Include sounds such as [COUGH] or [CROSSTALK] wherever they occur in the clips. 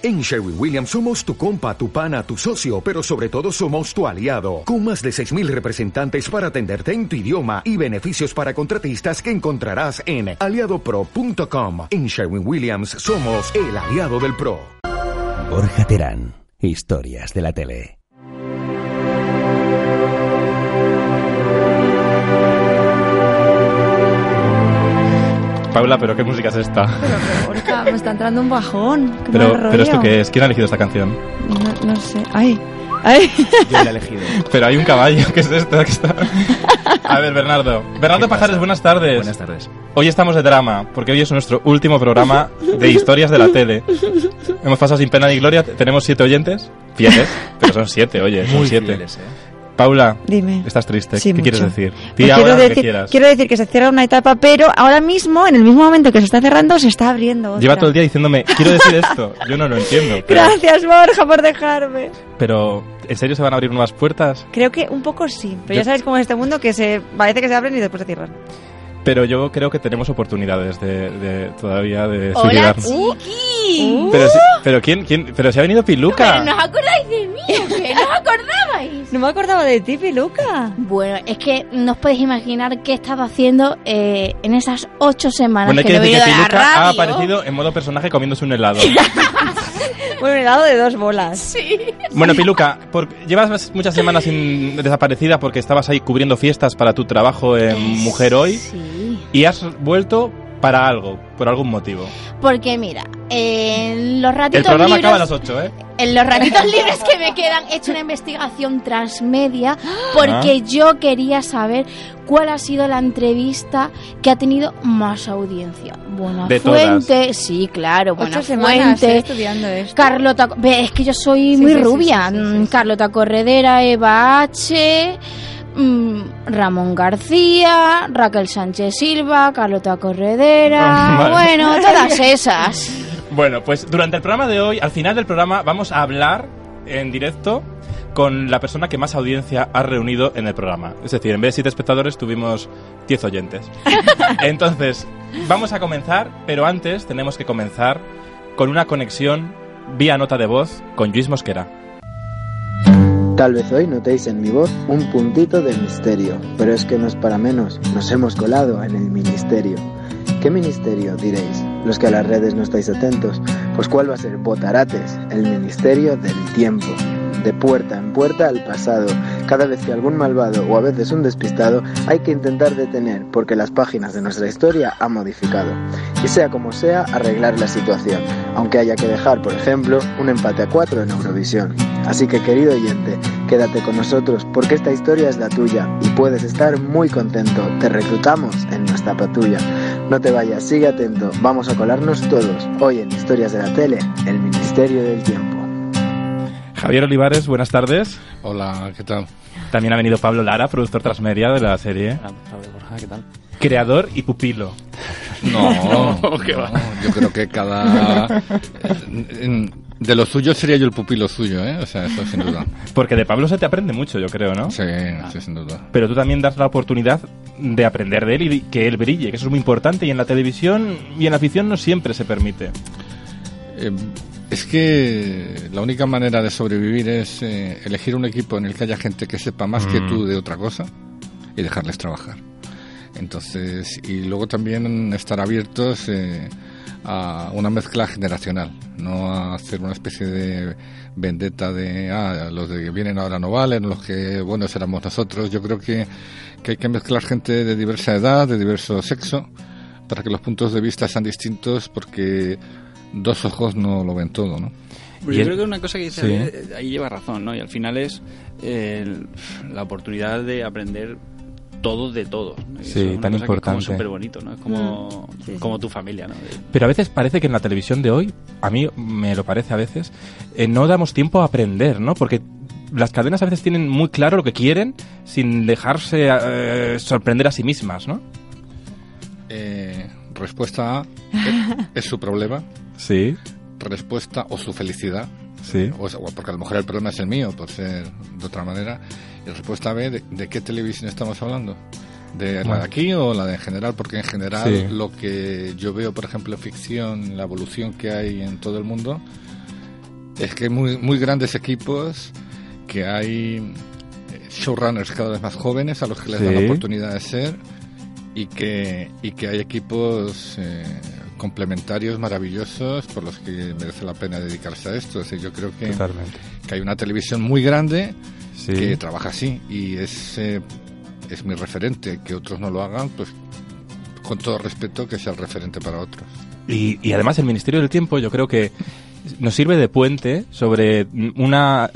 En Sherwin Williams somos tu compa, tu pana, tu socio, pero sobre todo somos tu aliado, con más de 6.000 representantes para atenderte en tu idioma y beneficios para contratistas que encontrarás en aliadopro.com. En Sherwin Williams somos el aliado del PRO. Borja Terán, historias de la tele. Paula, pero ¿qué música es esta? Pero, Borja, me está entrando un bajón. qué Pero, mal pero ¿esto qué es? ¿Quién ha elegido esta canción? No, no sé. Ay, ay. Yo la he elegido. Pero hay un caballo, ¿qué es esto? ¿Qué está? A ver, Bernardo. Bernardo ¿Qué Pajares, pasa? buenas tardes. Buenas tardes. Hoy estamos de drama, porque hoy es nuestro último programa de historias de la tele. Hemos pasado sin pena ni gloria, tenemos siete oyentes, fieles, pero son siete, oye, son Muy siete. fieles, ¿eh? Paula, Dime. estás triste, Sí, ¿qué quieres decir? Pues quiero, que decir, quieras. quiero decir que se cierra una etapa, pero ahora mismo, en el mismo momento que se está cerrando, se está abriendo. otra. Lleva todo el día diciéndome, quiero decir esto, yo no lo entiendo. Pero, Gracias, Borja, por dejarme. pero, ¿en serio se van a abrir nuevas puertas? Creo que un poco sí, pero Yo- ya sabes cómo es este mundo que se parece que se abren y después se cierran. Pero yo creo que tenemos oportunidades de, de- todavía de Hola, chiqui. Pero, si- pero quién, quién, pero si ha venido Piluca. Pero no os acordáis de mí, ¿No me acordaba de ti, Piluca. Bueno, es que no os podéis imaginar qué he estado haciendo eh, en esas ocho semanas Bueno, hay que, que no he decir que la Piluca ha aparecido en modo personaje comiéndose un helado. [LAUGHS] Un helado de dos bolas. Sí. bueno, Piluca, por- llevas muchas semanas sin- desaparecida porque estabas ahí cubriendo fiestas para tu trabajo en Mujer Hoy Sí. y has vuelto para algo, por algún motivo. Porque mira, en los El ratitos programa libres... acaba a las 8, ¿eh? En los ratitos [LAUGHS] libres que me quedan he hecho una investigación transmedia porque Ah. yo quería saber cuál ha sido la entrevista que ha tenido más audiencia. Buena De Fuente, sí, claro, Buena Ocho semanas Fuente. eh, estudiando esto. Carlota, ve, es que yo soy Sí, muy sí, rubia. sí, sí, sí, Mm, sí. Carlota Corredera, Eva H, Ramón García, Raquel Sánchez Silva, Carlota Corredera, [LAUGHS] vale. bueno, todas esas. Bueno, pues durante el programa de hoy, al final del programa, vamos a hablar en directo con la persona que más audiencia ha reunido en el programa. Es decir, en vez de siete espectadores, tuvimos 10 oyentes. [LAUGHS] Entonces, vamos a comenzar, pero antes tenemos que comenzar con una conexión vía nota de voz con Luis Mosquera. Tal vez hoy notéis en mi voz un puntito de misterio, pero es que no es para menos, nos hemos colado en el ministerio. ¿Qué ministerio diréis? Los que a las redes no estáis atentos. Pues ¿cuál va a ser? Botarates, el ministerio del tiempo. De puerta en puerta al pasado. Cada vez que algún malvado o a veces un despistado hay que intentar detener porque las páginas de nuestra historia han modificado. Y sea como sea, arreglar la situación, aunque haya que dejar, por ejemplo, un empate a cuatro en Eurovisión. Así que querido oyente, quédate con nosotros porque esta historia es la tuya y puedes estar muy contento. Te reclutamos en nuestra patrulla. No te vayas, sigue atento. Vamos a colarnos todos. Hoy en Historias de la Tele, el Ministerio del Tiempo. Javier Olivares, buenas tardes. Hola, ¿qué tal? También ha venido Pablo Lara, productor transmedia de la serie, Pablo Borja, ¿qué tal? creador y pupilo. No, [LAUGHS] ¿Qué va? no, yo creo que cada... en- De lo suyo sería yo el pupilo suyo, ¿eh? O sea, eso sin duda. Porque de Pablo se te aprende mucho, yo creo, ¿no? Sí, sí, sin duda. pero tú también das la oportunidad de aprender de él y que él brille, que eso es muy importante y en la televisión y en la ficción no siempre se permite. Eh, es que la única manera de sobrevivir es eh, elegir un equipo en el que haya gente que sepa más que Mm. tú de otra cosa y dejarles trabajar. Entonces, y luego también estar abiertos eh, a una mezcla generacional, no a hacer una especie de vendetta de, ah, los de que vienen ahora no valen, los que buenos éramos nosotros. Yo creo que, que hay que mezclar gente de diversa edad, de diverso sexo, para que los puntos de vista sean distintos, porque dos ojos no lo ven todo, ¿no? Pues Y yo el- creo que una cosa que dice Sí. Eh, ahí lleva razón, ¿no? Y al final es eh, el- la oportunidad de aprender todo de todo. Sí, es tan importante. Es como súper bonito, ¿no? Es como, Mm, sí, como tu familia, ¿no? Pero a veces parece que en la televisión de hoy, a mí me lo parece a veces, eh, no damos tiempo a aprender, ¿no? Porque las cadenas a veces tienen muy claro lo que quieren sin dejarse eh, sorprender a sí mismas, ¿no? Eh, respuesta A [LAUGHS] es su problema. Sí, Respuesta o su felicidad. sí. O, porque a lo mejor el problema es el mío, por ser de otra manera. Y respuesta B, ¿de, de qué televisión estamos hablando? ¿De la de aquí o la de en general? Porque en general Sí. lo que yo veo, por ejemplo, en ficción, la evolución que hay en todo el mundo, es que hay muy, muy grandes equipos, que hay eh, showrunners cada vez más jóvenes a los que les dan la Sí. oportunidad de ser y que, y que hay equipos eh, complementarios maravillosos por los que merece la pena dedicarse a esto. Yo creo que, Totalmente. que hay una televisión muy grande Sí. que trabaja así y es, eh, es mi referente. Que otros no lo hagan, pues con todo respeto que sea el referente para otros. Y, y además el Ministerio del Tiempo yo creo que nos sirve de puente sobre una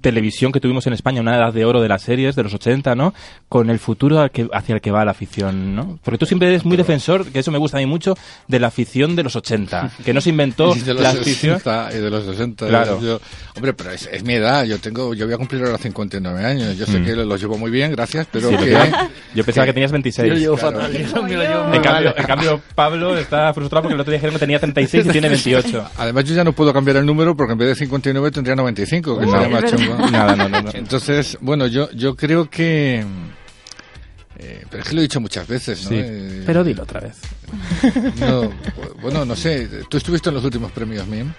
televisión que tuvimos en España, una edad de oro de las series de los 80, ¿no? Con el futuro al que- hacia el que va la afición, ¿no? Porque tú siempre eres muy defensor, que eso me gusta a mí mucho, de la afición de los 80, que no se inventó [LAUGHS] de los la afición... 60 y de los 60. Claro. yo- hombre, pero es, es mi edad. Yo tengo, yo voy a cumplir ahora 59 años. Yo sé Mm. que los llevo muy bien, gracias, pero Sí, lo que... que- [LAUGHS] yo pensaba que tenías 26. Yo llevo Claro. fatal. Yo lo llevo En cambio, en cambio, Pablo está frustrado porque el otro día dijeron que tenía 36 y tiene [LAUGHS] 28. Además, yo ya no puedo cambiar el número porque en vez de 59 tendría 95, que No. sería más chungo. [LAUGHS] Nada, no, no, no. Entonces, bueno, yo, yo creo que... eh, pero es que lo he dicho muchas veces, ¿no? Sí, Eh, pero dilo otra vez. no, bueno, no sé. ¿Tú estuviste en los últimos premios MIM?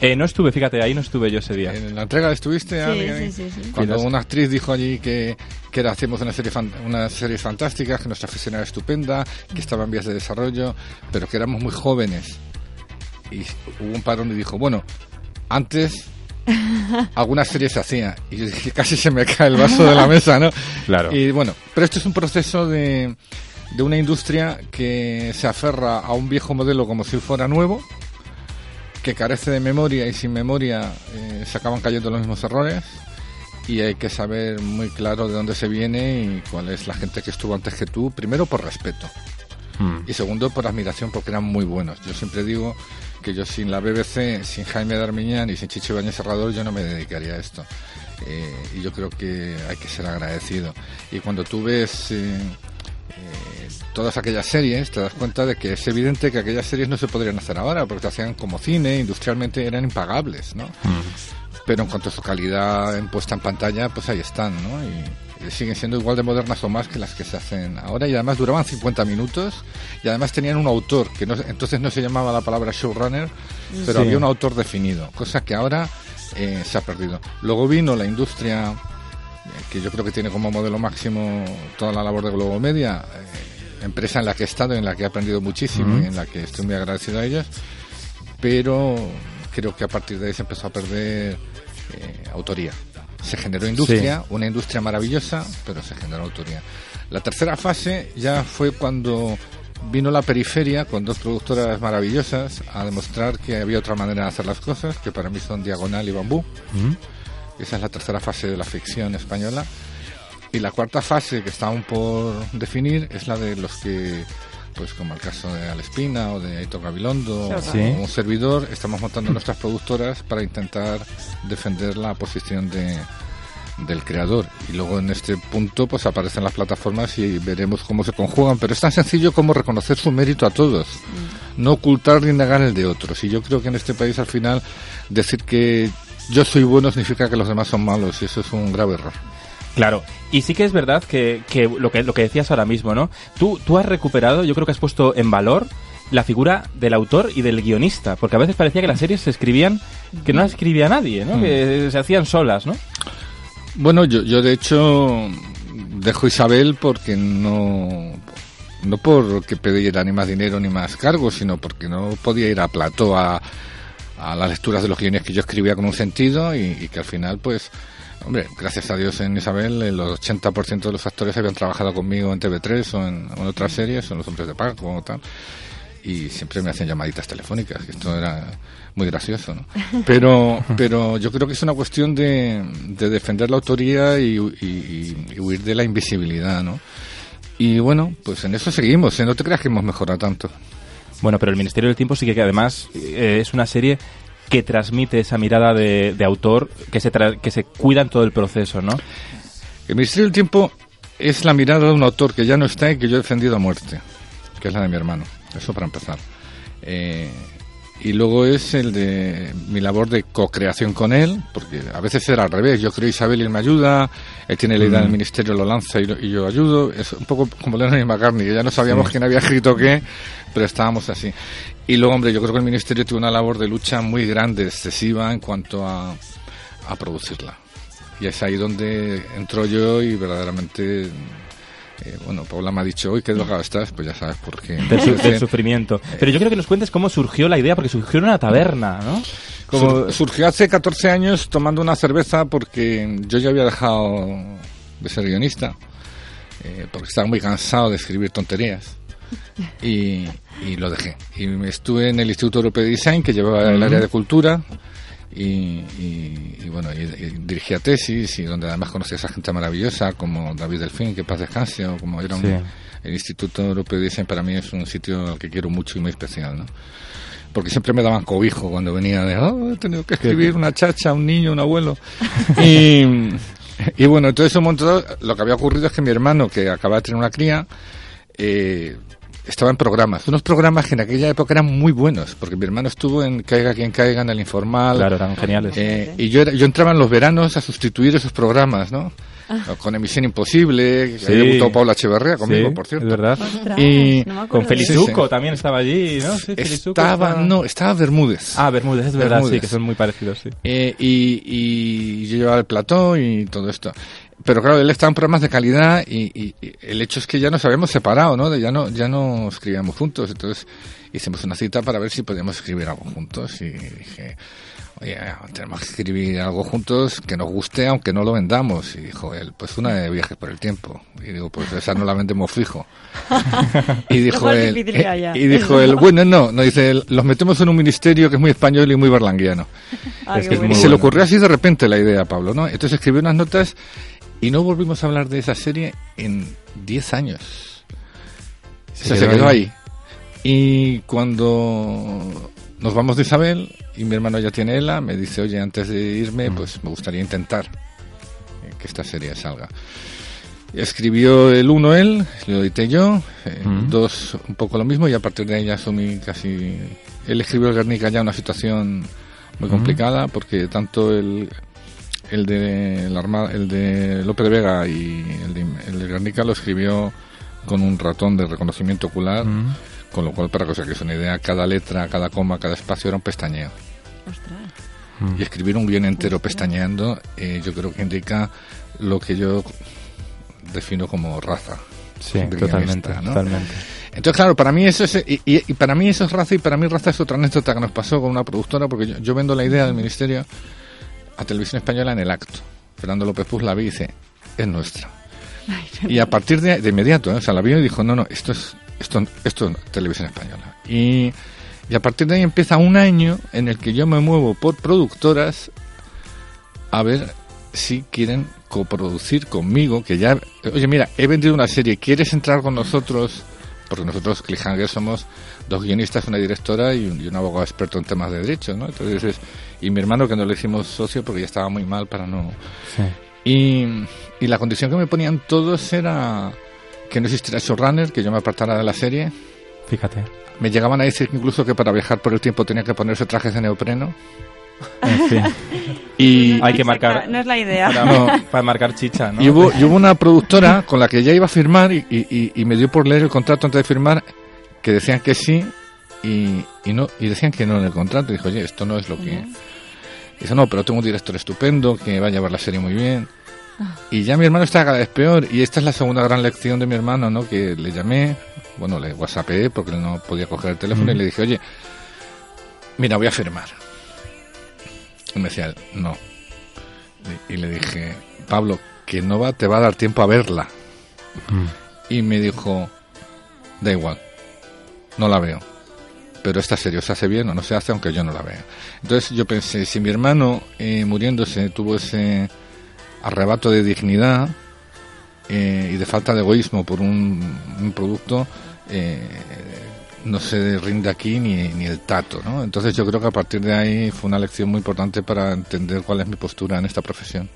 Eh, no estuve, fíjate, ahí no estuve yo ese día. ¿En la entrega estuviste? Sí, ahí? sí, sí, sí. Cuando una actriz dijo allí que, que era, hacíamos una serie, fan- unas series fantásticas, que nuestra afición era estupenda, que estaba en vías de desarrollo, pero que éramos muy jóvenes. Y hubo un parón y dijo, bueno, antes [LAUGHS] algunas series se hacía. Y yo dije, casi se me cae el vaso de la [LAUGHS] mesa, ¿no? Claro. Y bueno, pero esto es un proceso de, de una industria que se aferra a un viejo modelo como si fuera nuevo, que carece de memoria y sin memoria eh, se acaban cayendo los mismos errores y hay que saber muy claro de dónde se viene y cuál es la gente que estuvo antes que tú, primero por respeto Y segundo por admiración porque eran muy buenos. Yo siempre digo que yo sin la BBC, sin Jaime Darmiñán y sin Chicho Bañez Serrador yo no me dedicaría a esto. Eh, y yo creo que hay que ser agradecido. Y cuando tú ves eh, eh, todas aquellas series, te das cuenta de que es evidente que aquellas series no se podrían hacer ahora porque hacían como cine, industrialmente eran impagables, ¿no? Pero en cuanto a su calidad en puesta en pantalla, pues ahí están, ¿no? Y, y siguen siendo igual de modernas o más que las que se hacen ahora y además duraban 50 minutos y además tenían un autor, que no, entonces no se llamaba la palabra showrunner, pero Sí. había un autor definido, cosa que ahora eh, se ha perdido. Luego vino la industria, eh, que yo creo que tiene como modelo máximo toda la labor de Globo Media, eh, empresa en la que he estado, en la que he aprendido muchísimo Ujú. y en la que estoy muy agradecido a ellos, pero creo que a partir de ahí se empezó a perder eh, autoría. Se generó industria, una industria maravillosa, pero se generó autoría. La tercera fase ya fue cuando vino la periferia con dos productoras maravillosas a demostrar que había otra manera de hacer las cosas, que para mí son Diagonal y Bambú. Hmm. Esa es la tercera fase de la ficción española. Y la cuarta fase, que está aún por definir, es la de los que, pues como el caso de Alespina o de Aitor Gabilondo Sí. o un servidor, estamos montando nuestras productoras para intentar defender la posición de, del creador. Y luego en este punto pues aparecen las plataformas y veremos cómo se conjugan. Pero es tan sencillo como reconocer su mérito a todos. No ocultar ni negar el de otros. Y yo creo que en este país al final decir que yo soy bueno significa que los demás son malos y eso es un grave error. Claro, y sí que es verdad que, que lo que lo que decías ahora mismo, ¿no? Tú, tú has recuperado, yo creo que has puesto en valor la figura del autor y del guionista, porque a veces parecía que las series se escribían, que no las escribía nadie, ¿no? Mm. Que se hacían solas, ¿no? Bueno, yo, yo de hecho dejo Isabel porque no no porque pidiera ni más dinero ni más cargos, sino porque no podía ir a plató a, a las lecturas de los guiones que yo escribía con un sentido y, y que al final, pues, hombre, gracias a Dios en Isabel, el 80% de los actores habían trabajado conmigo en TV3 o en, o en otras series, en Los Hombres de Paco o tal, y siempre me hacían llamaditas telefónicas, que esto era muy gracioso, ¿no? [LAUGHS] Pero, pero yo creo que es una cuestión de, de defender la autoría y, y- y huir de la invisibilidad, ¿no? Y bueno, pues en eso seguimos, ¿eh? no te creas que hemos mejorado tanto. Bueno, pero el Ministerio del Tiempo sí que además eh, es una serie que transmite esa mirada de, de autor que se, tra- que se cuida en todo el proceso, ¿no? El Ministerio del Tiempo es la mirada de un autor que ya no está y que yo he defendido a muerte, que es la de mi hermano. Eso para empezar. Eh, y luego es el de mi labor de co-creación con él, porque a veces era al revés. Yo creo Isabel y él me ayuda, él tiene la idea del ministerio, lo lanza y, lo- y yo ayudo. Es un poco como Lennon y McCartney, que ya no sabíamos Sí. quién había escrito qué, pero estábamos así. Y luego, hombre, yo creo que el Ministerio tuvo una labor de lucha muy grande, excesiva en cuanto a, a producirla. Y es ahí donde entro yo y verdaderamente, eh, bueno, Paula me ha dicho, hoy qué drogado estás, pues ya sabes por qué. Del, su- [LAUGHS] del Entonces, sufrimiento. Pero yo quiero que nos cuentes cómo surgió la idea, porque surgió en una taberna, ¿no? Como- Sur- surgió hace 14 años tomando una cerveza porque yo ya había dejado de ser guionista, eh, porque estaba muy cansado de escribir tonterías. Y, y lo dejé. Y me estuve en el Instituto Europeo de Design, que llevaba el área de cultura, y, y- y bueno, y, y dirigía tesis, y donde además conocí a esa gente maravillosa, como David Delfín, que paz descanse, o como era un- Sí. el Instituto Europeo de Design para mí es un sitio al que quiero mucho y muy especial, ¿no? Porque siempre me daban cobijo cuando venía de, oh, he tenido que escribir una chacha, un niño, un abuelo. [LAUGHS] y, y bueno, entonces un montón, lo que había ocurrido es que mi hermano, que acaba de tener una cría, eh, estaba en programas, unos programas que en aquella época eran muy buenos, porque mi hermano estuvo en Caiga quien caiga, en el informal. Claro, eran geniales. Eh, y yo, era- yo entraba en los veranos a sustituir esos programas, ¿no? Con Emisión Imposible, que Sí. había debutado Paula Echeverría conmigo, Sí, por cierto. Es verdad. Y- no Con Felizuco Sí, sí. también estaba allí, ¿no? Sí, Felizuco Estaba, no, estaba Bermúdez. Ah, Bermúdez, es verdad, sí, que son muy parecidos, sí. Eh, y, y yo llevaba el plató y todo esto. Pero claro, él estaba en programas de calidad y, y- y el hecho es que ya nos habíamos separado, ¿no? De Ya no, ya no escribíamos juntos. Entonces hicimos una cita para ver si podíamos escribir algo juntos y dije, oye, tenemos que escribir algo juntos que nos guste aunque no lo vendamos. Y dijo él, pues una de viajes por el tiempo. Y digo, pues esa no la vendemos fijo. [LAUGHS] Y dijo él, y dijo él, bueno, no, no dice él, los metemos en un ministerio que es muy español y muy berlanguiano. [LAUGHS] Ah, Es qué que es bueno. Y se le ocurrió así de repente la idea a Pablo, ¿no? Entonces escribió unas notas y no volvimos a hablar de esa serie en 10 años. Se O sea, se quedó ahí. Y cuando nos vamos de Isabel y mi hermano ya tiene ELA, me dice, oye, antes de irme, Mm. pues me gustaría intentar eh, que esta serie salga. Escribió el uno él, lo edité yo, eh, Mm. dos un poco lo mismo y a partir de ahí ya asumí casi... Él escribió el Guernica ya una situación muy Mm. complicada porque tanto el, el de la Armada, el de Lope de Vega y el de, el de Guernica lo escribió con un ratón de reconocimiento ocular, Mm. con lo cual para que os hagáis una idea, cada letra, cada coma, cada espacio era un pestañeo. Ostras. Mm. Y escribir un guion entero pestañeando, eh, yo creo que indica lo que yo defino como raza. Sí, totalmente, ¿no? totalmente. Entonces, claro, para mí eso es, y, y- y para mí eso es raza y para mí raza es otra anécdota que nos pasó con una productora porque yo, yo vendo la idea del ministerio a Televisión Española en el acto. Fernando López Puz la vi y dice, es nuestra. Y a partir de, de inmediato, ¿eh? o sea, la vio y dijo, no, no, esto es, esto, esto es Televisión Española. Y, y a partir de ahí empieza un año en el que yo me muevo por productoras a ver si quieren coproducir conmigo, que ya, oye, mira, he vendido una serie, ¿quieres entrar con nosotros? Porque nosotros, Cliffhanger, somos dos guionistas, una directora y un, y un abogado experto en temas de derechos, ¿no? Entonces, es- y mi hermano que no le hicimos socio porque ya estaba muy mal para no... Sí. Y, y la condición que me ponían todos era que no existiera showrunner, que yo me apartara de la serie. Fíjate. Me llegaban a decir incluso que para viajar por el tiempo tenía que ponerse trajes de neopreno. En fin. [LAUGHS] Y, Hay que marcar. No es la idea. Para, No. para marcar chicha, ¿no? Y hubo, y hubo una productora con la que ya iba a firmar y, y- y me dio por leer el contrato antes de firmar que decían que sí y, y no y decían que no en el contrato. Y dijo, oye, esto no es lo que... Dice, no, pero tengo un director estupendo que va a llevar la serie muy bien. Y ya mi hermano está cada vez peor. Y esta es la segunda gran lección de mi hermano, ¿no? Que le llamé, bueno, le whatsappé porque él no podía coger el teléfono y le dije, oye, mira, voy a firmar. Y me decía, no. Y, y le dije, Pablo, que no va, te va a dar tiempo a verla. Mm. Y me dijo, da igual, no la veo. Pero esta serie se hace bien o no se hace aunque yo no la vea. Entonces yo pensé, si mi hermano eh, muriéndose tuvo ese arrebato de dignidad eh, y de falta de egoísmo por un, un producto, eh, no se rinde aquí ni, ni el tato. ¿no? Entonces yo creo que a partir de ahí fue una lección muy importante para entender cuál es mi postura en esta profesión.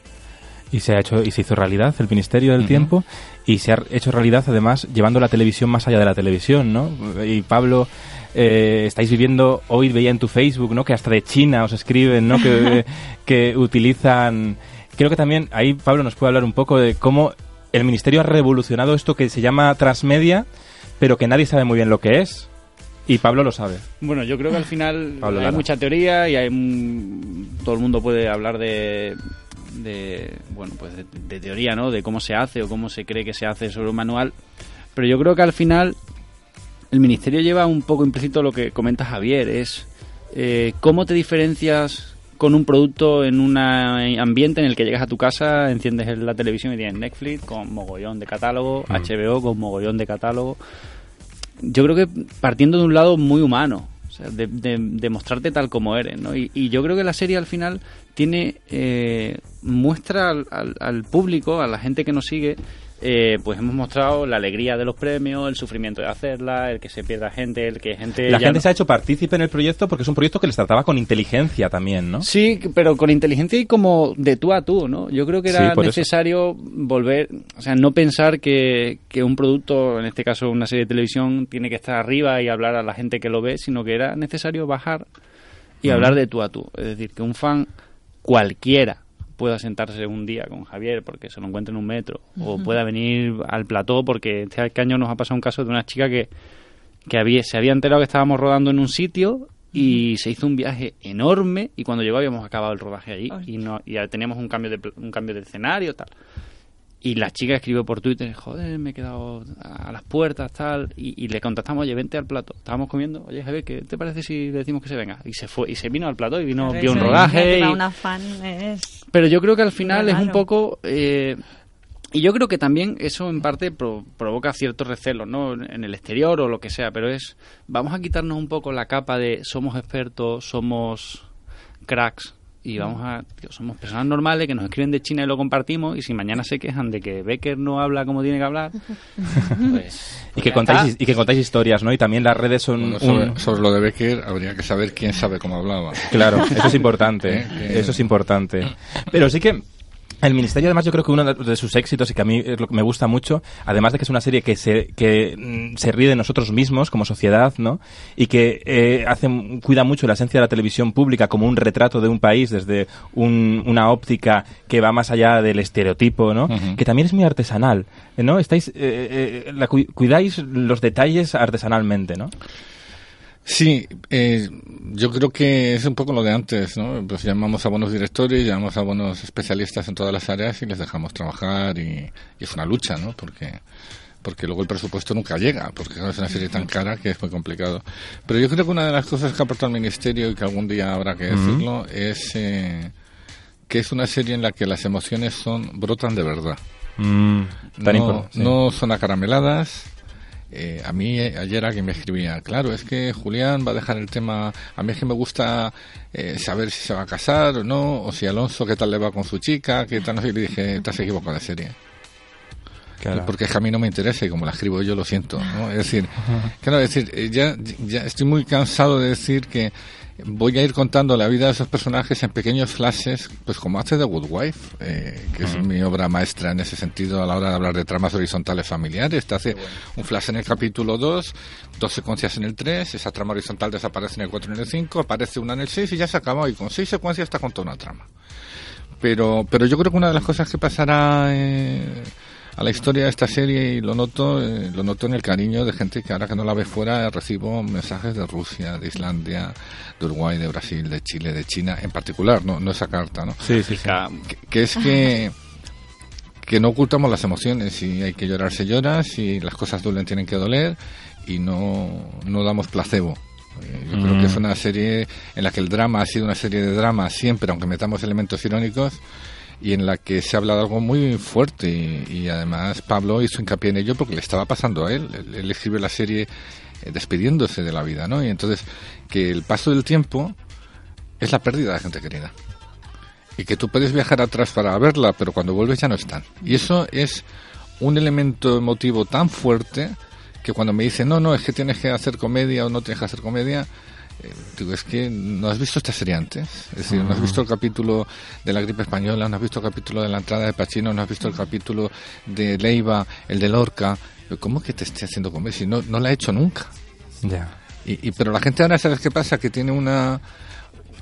Y se ha hecho y se hizo realidad el Ministerio del. Tiempo y se ha hecho realidad además llevando la televisión más allá de la televisión, ¿no? Y Pablo, eh, estáis viviendo hoy veía en tu Facebook, ¿no? Que hasta de China os escriben, ¿no? Que, [LAUGHS] que utilizan. Creo que también ahí Pablo nos puede hablar un poco de cómo el Ministerio ha revolucionado esto que se llama transmedia, pero que nadie sabe muy bien lo que es. Y Pablo lo sabe. Bueno, yo creo que al final [LAUGHS] Pablo hay Lara. mucha teoría y hay todo el mundo puede hablar de, de bueno, pues de, de teoría, ¿no? De cómo se hace o cómo se cree que se hace sobre un manual. Pero yo creo que al final el ministerio lleva un poco implícito lo que comenta Javier, es eh, cómo te diferencias con un producto en un ambiente en el que llegas a tu casa, enciendes la televisión y tienes Netflix con mogollón de catálogo, HBO con mogollón de catálogo. Yo creo que partiendo de un lado muy humano, o sea, de, de- de mostrarte tal como eres, ¿no? Y, y yo creo que la serie al final tiene eh, muestra al, al- al público, a la gente que nos sigue, eh, pues hemos mostrado la alegría de los premios, el sufrimiento de hacerla, el que se pierda gente, el que gente La gente no- se ha hecho partícipe en el proyecto porque es un proyecto que les trataba con inteligencia también, ¿no? Sí, pero con inteligencia y como de tú a tú, ¿no? Yo creo que era Sí, por eso. necesario volver, o sea, no pensar que, que un producto, en este caso una serie de televisión, tiene que estar arriba y hablar a la gente que lo ve, sino que era necesario bajar y hablar de tú a tú. Es decir, que un fan cualquiera pueda sentarse un día con Javier porque se lo encuentra en un metro o pueda venir al plató porque este año nos ha pasado un caso de una chica que que había, se había enterado que estábamos rodando en un sitio y se hizo un viaje enorme y cuando llegó habíamos acabado el rodaje allí y no y ya teníamos un cambio de un cambio de escenario tal y la chica escribió por Twitter joder me he quedado a las puertas tal y, y le contactamos oye vente al plato estábamos comiendo oye Javier ¿qué te parece si le decimos que se venga? y se fue y se vino al plato y vino vio un rodaje y- una fan es... pero yo creo que al final es un poco... eh, y yo creo que también eso en parte pro- provoca ciertos recelos, ¿no? En el exterior o lo que sea, pero es... Vamos a quitarnos un poco la capa de somos expertos, somos cracks y vamos a... tío, somos personas normales que nos escriben de China y lo compartimos y si mañana se quejan de que Becker no habla como tiene que hablar, pues... Y que, ya contáis, está. y que contáis historias, ¿no? Y también las redes son Bueno, sobre, un- sobre lo de Becker habría que saber quién sabe cómo hablaba. Claro, eso es [LAUGHS] importante. Eh, que- Eso es importante. Pero sí que el Ministerio, además, yo creo que uno de- sus éxitos y que a mí es lo que me gusta mucho, además de que es una serie que se, que, mm, se ríe de nosotros mismos como sociedad, ¿no? Y que eh, hace, cuida mucho la esencia de la televisión pública como un retrato de un país desde un- una óptica que va más allá del estereotipo, ¿no? Que también es muy artesanal, ¿no? Estáis, eh, eh, la cu- cuidáis los detalles artesanalmente, ¿no? Sí, eh, yo creo que es un poco lo de antes, ¿no? Pues llamamos a buenos directores, llamamos a buenos especialistas en todas las áreas y les dejamos trabajar y, y es una lucha, ¿no? Porque porque luego el presupuesto nunca llega, porque es una serie tan cara que es muy complicado. Pero yo creo que una de las cosas que aporta el Ministerio y que algún día habrá que decirlo es eh, que es una serie en la que las emociones son brotan de verdad. Mm, tan no, sí. no son acarameladas. Eh, a mí ayer alguien me escribía, claro, es que Julián va a dejar el tema, a mí es que me gusta eh, saber si se va a casar o no, o si Alonso qué tal le va con su chica, qué tal, no sé, y le dije, has equivocado de serie. Claro. Porque es que a mí no me interesa y como la escribo yo lo siento, ¿no? Es decir, claro, es decir, eh, ya, ya estoy muy cansado de decir que voy a ir contando la vida de esos personajes en pequeños flashes, pues como hace The Good Wife, eh, que es mi obra maestra en ese sentido a la hora de hablar de tramas horizontales familiares. Te hace un flash en el capítulo 2, dos secuencias en el 3, esa trama horizontal desaparece en el 4 y en el 5, aparece una en el 6 y ya se acabó y con seis secuencias está con toda una trama. Pero, pero yo creo que una de las cosas que pasará eh, a la historia de esta serie, y lo noto, eh, lo noto en el cariño de gente que ahora que no la ve fuera, recibo mensajes de Rusia, de Islandia, de Uruguay, de Brasil, de Chile, de China, en particular, no, no esa carta, ¿no? Sí, sí, sí. Que, que es que que no ocultamos las emociones, si hay que llorar se llora, si las cosas duelen tienen que doler y no, no damos placebo. Eh, Yo creo Mm. que es una serie en la que el drama ha sido una serie de drama siempre, aunque metamos elementos irónicos, y en la que se habla de algo muy fuerte. Y, además Pablo hizo hincapié en ello porque le estaba pasando a él. Él, escribe la serie eh, despidiéndose de la vida, ¿no? Y entonces que el paso del tiempo es la pérdida de gente querida. Y que tú puedes viajar atrás para verla, pero cuando vuelves ya no están. Y eso es un elemento emotivo tan fuerte que cuando me dicen, no, no, es que tienes que hacer comedia o no tienes que hacer comedia, digo, es que no has visto esta serie antes. Es decir, no has visto el capítulo de la gripe española, no has visto el capítulo de la entrada de Pachino, no has visto el capítulo de Leiva, el de Lorca. Digo, ¿Cómo que te esté haciendo comedia? Si no, no la he hecho nunca. Ya. Y, y- pero la gente ahora, ¿sabes qué pasa? Que tiene una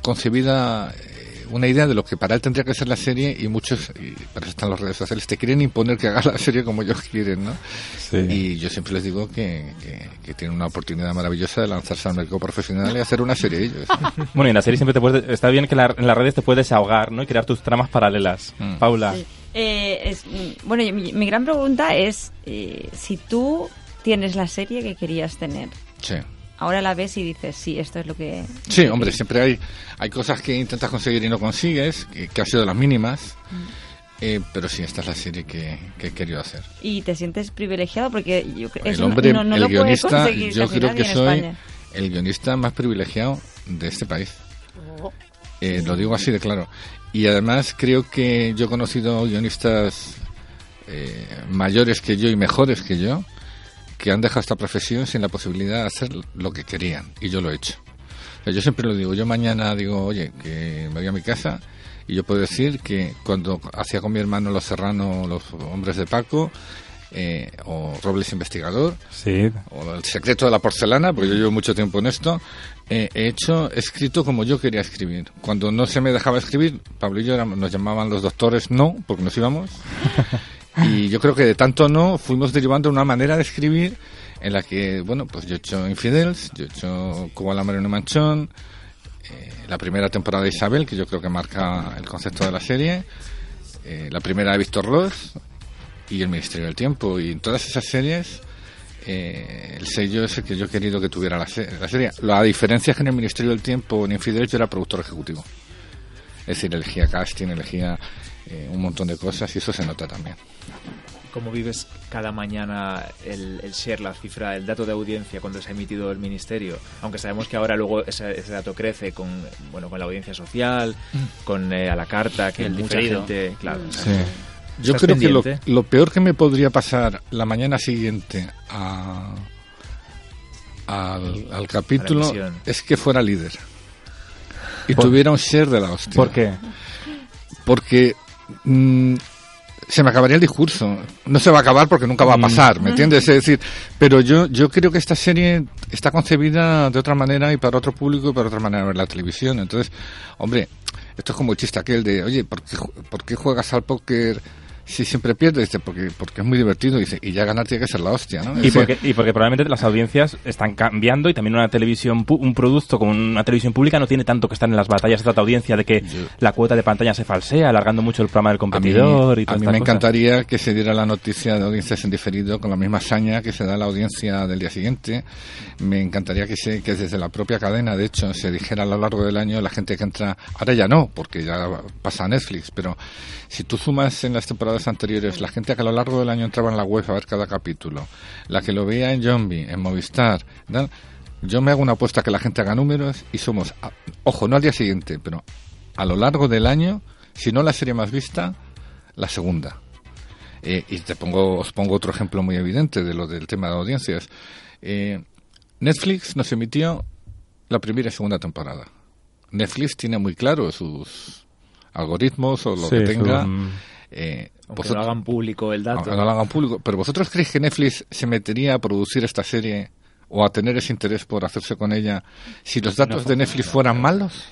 concebida eh, una idea de lo que para él tendría que ser la serie y muchos, y para eso están las redes sociales, te quieren imponer que hagas la serie como ellos quieren, ¿no? Y yo siempre les digo que, que, que tienen una oportunidad maravillosa de lanzarse al mercado profesional y hacer una serie ellos. [LAUGHS] Bueno, y en la serie siempre te puedes, está bien que la- en las redes te puedes ahogar, ¿no? Y crear tus tramas paralelas. Mm. Paula. Eh, es- mm, bueno, mi, mi gran pregunta es eh, si tú tienes la serie que querías tener. Sí. Ahora la ves y dices, sí, esto es lo que... Sí, hombre, siempre hay, hay cosas que intentas conseguir y no consigues, que, que han sido las mínimas, eh, pero sí, esta es la serie que, que he querido hacer. Y te sientes privilegiado porque yo creo El hombre, no, no el lo guionista, yo creo que soy España. el guionista más privilegiado de este país. Eh, lo digo así de claro. Y además creo que yo he conocido guionistas eh, mayores que yo y mejores que yo que han dejado esta profesión sin la posibilidad de hacer lo que querían. Y yo lo he hecho. O sea, yo siempre lo digo. Yo mañana digo, oye, que me voy a mi casa y yo puedo decir que cuando hacía con mi hermano Los Serrano, Los Hombres de Paco, eh, o Robles Investigador, Sí. o El secreto de la porcelana, porque yo llevo mucho tiempo en esto, eh, he hecho, he escrito como yo quería escribir. Cuando no se me dejaba escribir, Pablo y yo éramos- nos llamaban los doctores no, porque nos íbamos. [LAUGHS] Y yo creo que de tanto no fuimos derivando una manera de escribir en la que, bueno, pues yo he hecho Infidels, yo he hecho Cuba la Marina Manchón, eh, la primera temporada de Isabel, que yo creo que marca el concepto de la serie, eh, la primera de Víctor Ross y El Ministerio del Tiempo. Y en todas esas series, eh, el sello es el que yo he querido que tuviera la, se- la serie. La diferencia es que en El Ministerio del Tiempo, en Infidels, yo era productor ejecutivo. Es decir, elegía casting, elegía eh, un montón de cosas y eso se nota también. ¿Cómo vives cada mañana el, el share, la cifra, el dato de audiencia cuando se ha emitido el ministerio? Aunque sabemos que ahora luego ese, ese dato crece con bueno con la audiencia social, con eh, a la carta, que El mucha diferido. gente, claro. Sí. Yo ¿Estás creo que lo, lo peor que me podría pasar la mañana siguiente a, al, al capítulo es que fuera líder y Por- tuviera un share de la hostia. ¿Por qué? Porque mm, se me acabaría el discurso. No se va a acabar porque nunca va a pasar, ¿me entiendes? Es decir, pero yo, yo creo que esta serie está concebida de otra manera y para otro público y para otra manera de ver la televisión. Entonces, hombre, esto es como el chiste aquel de, oye, ¿por qué, por qué juegas al póker si siempre pierdes? Dice, porque, porque es muy divertido. Dice, y ya ganar tiene que ser la hostia, ¿no? Y porque, y porque probablemente las audiencias están cambiando y también una televisión, un producto como una televisión pública no tiene tanto que estar en las batallas de tanta audiencia de que Yo- la cuota de pantalla se falsea, alargando mucho el programa del A mí, competidor y a todas mí me cosas. encantaría que se diera la noticia de audiencias en diferido con la misma hazaña que se da a la audiencia del día siguiente. Me encantaría que, se, que desde la propia cadena, de hecho, se dijera a lo largo del año la gente que entra, ahora ya no, porque ya pasa a Netflix, pero si tú sumas en las temporadas anteriores la gente que a lo largo del año entraba en la web a ver cada capítulo, la que lo veía en Zombie, en Movistar, yo me hago una apuesta que la gente haga números y somos, a- ojo, no al día siguiente, pero a lo largo del año, si no la serie más vista, la segunda. Eh, y te pongo, os pongo otro ejemplo muy evidente de lo del tema de audiencias. Eh, Netflix nos emitió la primera y segunda temporada. Netflix tiene muy claro sus algoritmos o lo Sí, que tenga. su- eh, Aunque vosotros- lo hagan público el dato. no lo hagan público. Pero vosotros creéis que Netflix se metería a producir esta serie o a tener ese interés por hacerse con ella si los datos de Netflix fueran malos?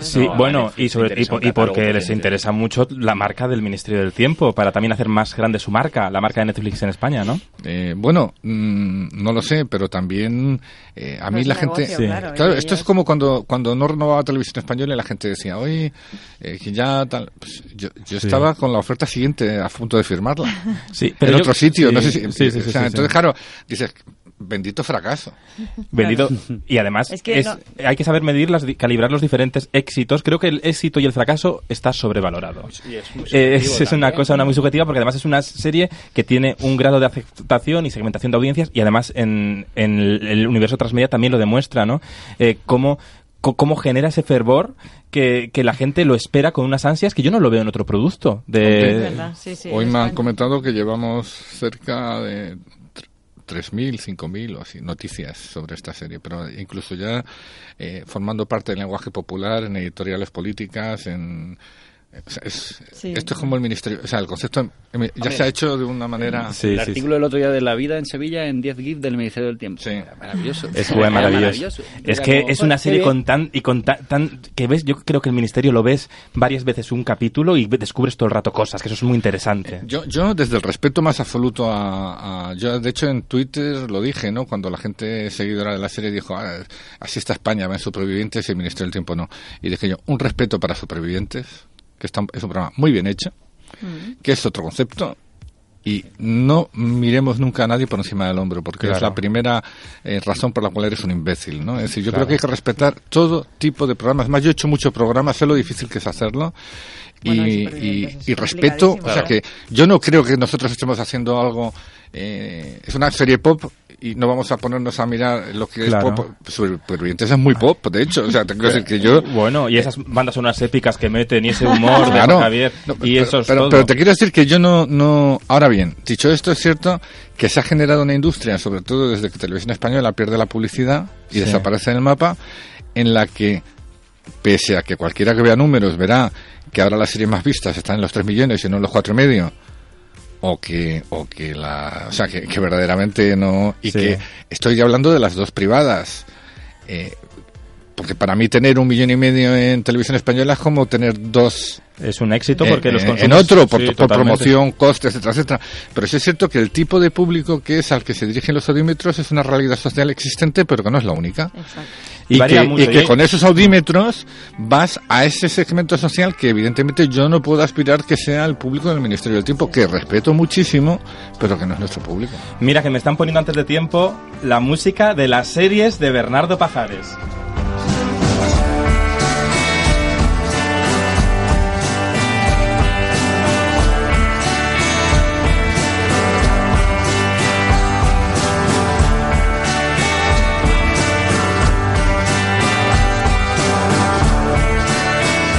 Sí, No, bueno, y, sobre, y, y porque les interesa mucho la marca del Ministerio del Tiempo, para también hacer más grande su marca, la marca de Netflix en España, ¿no? Eh, bueno, mm, no lo sé, pero también eh, a mí Pues la negocio, gente... claro, Claro, y esto es como cuando, cuando no renovaba televisión española y la gente decía, oye, eh, que ya tal... Pues yo, yo Sí. estaba con la oferta siguiente a punto de firmarla. Sí, en yo- otro sitio, sí, no sé si... sí, sí, sí, o sea, sí, entonces, sí. claro, dices, bendito fracaso. [LAUGHS] Vendido. Y además, Es que es- no- hay que saber medir, las, calibrar los diferentes éxitos. Creo que el éxito y el fracaso está sobrevalorado. Es muy Eh, es, subjetivo es una cosa una muy subjetiva porque además es una serie que tiene un grado de aceptación y segmentación de audiencias y además en, en el, el universo transmedia también lo demuestra, ¿no? Eh, cómo, cómo genera ese fervor que, que la gente lo espera con unas ansias que yo no lo veo en otro producto. Es De, verdad, sí, sí, Hoy me han comentado que llevamos cerca de 3.000, 5.000 o así noticias sobre esta serie, pero incluso ya eh, formando parte del lenguaje popular en editoriales políticas, en O sea, es- Sí. Esto es como el ministerio, o sea, el concepto em, ya se ha hecho de una manera... Sí, el sí, sí. artículo del otro día de La Vida en Sevilla en 10 GIF del Ministerio del Tiempo. Sí. Era maravilloso. Es Era maravilloso. Es que como, es una "Joder, serie con bien". tan y con tan, tan- que ves, yo creo que el ministerio lo ves varias veces un capítulo y descubres todo el rato cosas, que eso es muy interesante. Yo, yo desde el respeto más absoluto a, a- Yo, de hecho, en Twitter lo dije, ¿no? Cuando la gente seguidora de la serie dijo, "Ah, así está España, ven supervivientes y el Ministerio del Tiempo no. Y dije yo, un respeto para supervivientes, que está, es un programa muy bien hecho, que es otro concepto, y no miremos nunca a nadie por encima del hombro, porque es la primera eh, razón por la cual eres un imbécil, ¿no? Es decir, yo Claro. creo que hay que respetar todo tipo de programas. Más, yo he hecho muchos programas, sé lo difícil que es hacerlo. Y, Bueno, y, y es respeto, o sea que yo no creo que nosotros estemos haciendo algo. eh, es una serie pop y no vamos a ponernos a mirar lo que Claro. es pop. Supervivientes es muy pop, de hecho. O sea, tengo que decir que yo. [LAUGHS] Bueno, y esas bandas sonoras épicas que meten y ese [LAUGHS] humor de Claro. Javier No, y pero, eso es pero, todo. pero te quiero decir que yo no, no. Ahora bien, dicho esto, es cierto que se ha generado una industria, sobre todo desde que Televisión Española pierde la publicidad y Sí. desaparece en el mapa, en la que, pese a que cualquiera que vea números verá que ahora las series más vistas están en los 3 millones y no en los cuatro y medio, o que, o que la, o sea, que, que verdaderamente no, y Sí. que estoy hablando de las dos privadas. Eh, porque para mí tener un millón y medio en televisión española es como tener dos Es un éxito eh, porque los eh, consumos... en otro por, Sí, por totalmente. promoción, costes, etcétera, etcétera. Pero sí es cierto que el tipo de público que es al que se dirigen los audímetros es una realidad social existente, pero que no es la única. Exacto. Y que, mucho, y que ¿eh? con esos audímetros vas a ese segmento social que evidentemente yo no puedo aspirar que sea el público del Ministerio del Tiempo, que respeto muchísimo, pero que no es nuestro público. Mira que me están poniendo antes de tiempo la música de las series de Bernardo Pajares.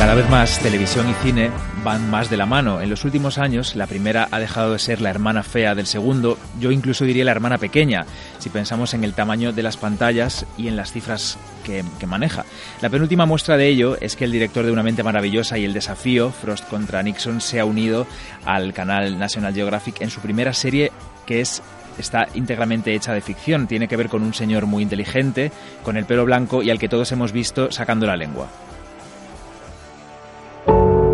Cada vez más televisión y cine van más de la mano. En los últimos años, la primera ha dejado de ser la hermana fea del segundo, yo incluso diría la hermana pequeña, si pensamos en el tamaño de las pantallas y en las cifras que, maneja. La penúltima muestra de ello es que el director de Una mente maravillosa y El desafío, Frost contra Nixon, se ha unido al canal National Geographic en su primera serie que es está íntegramente hecha de ficción. Tiene que ver con un señor muy inteligente, con el pelo blanco y al que todos hemos visto sacando la lengua.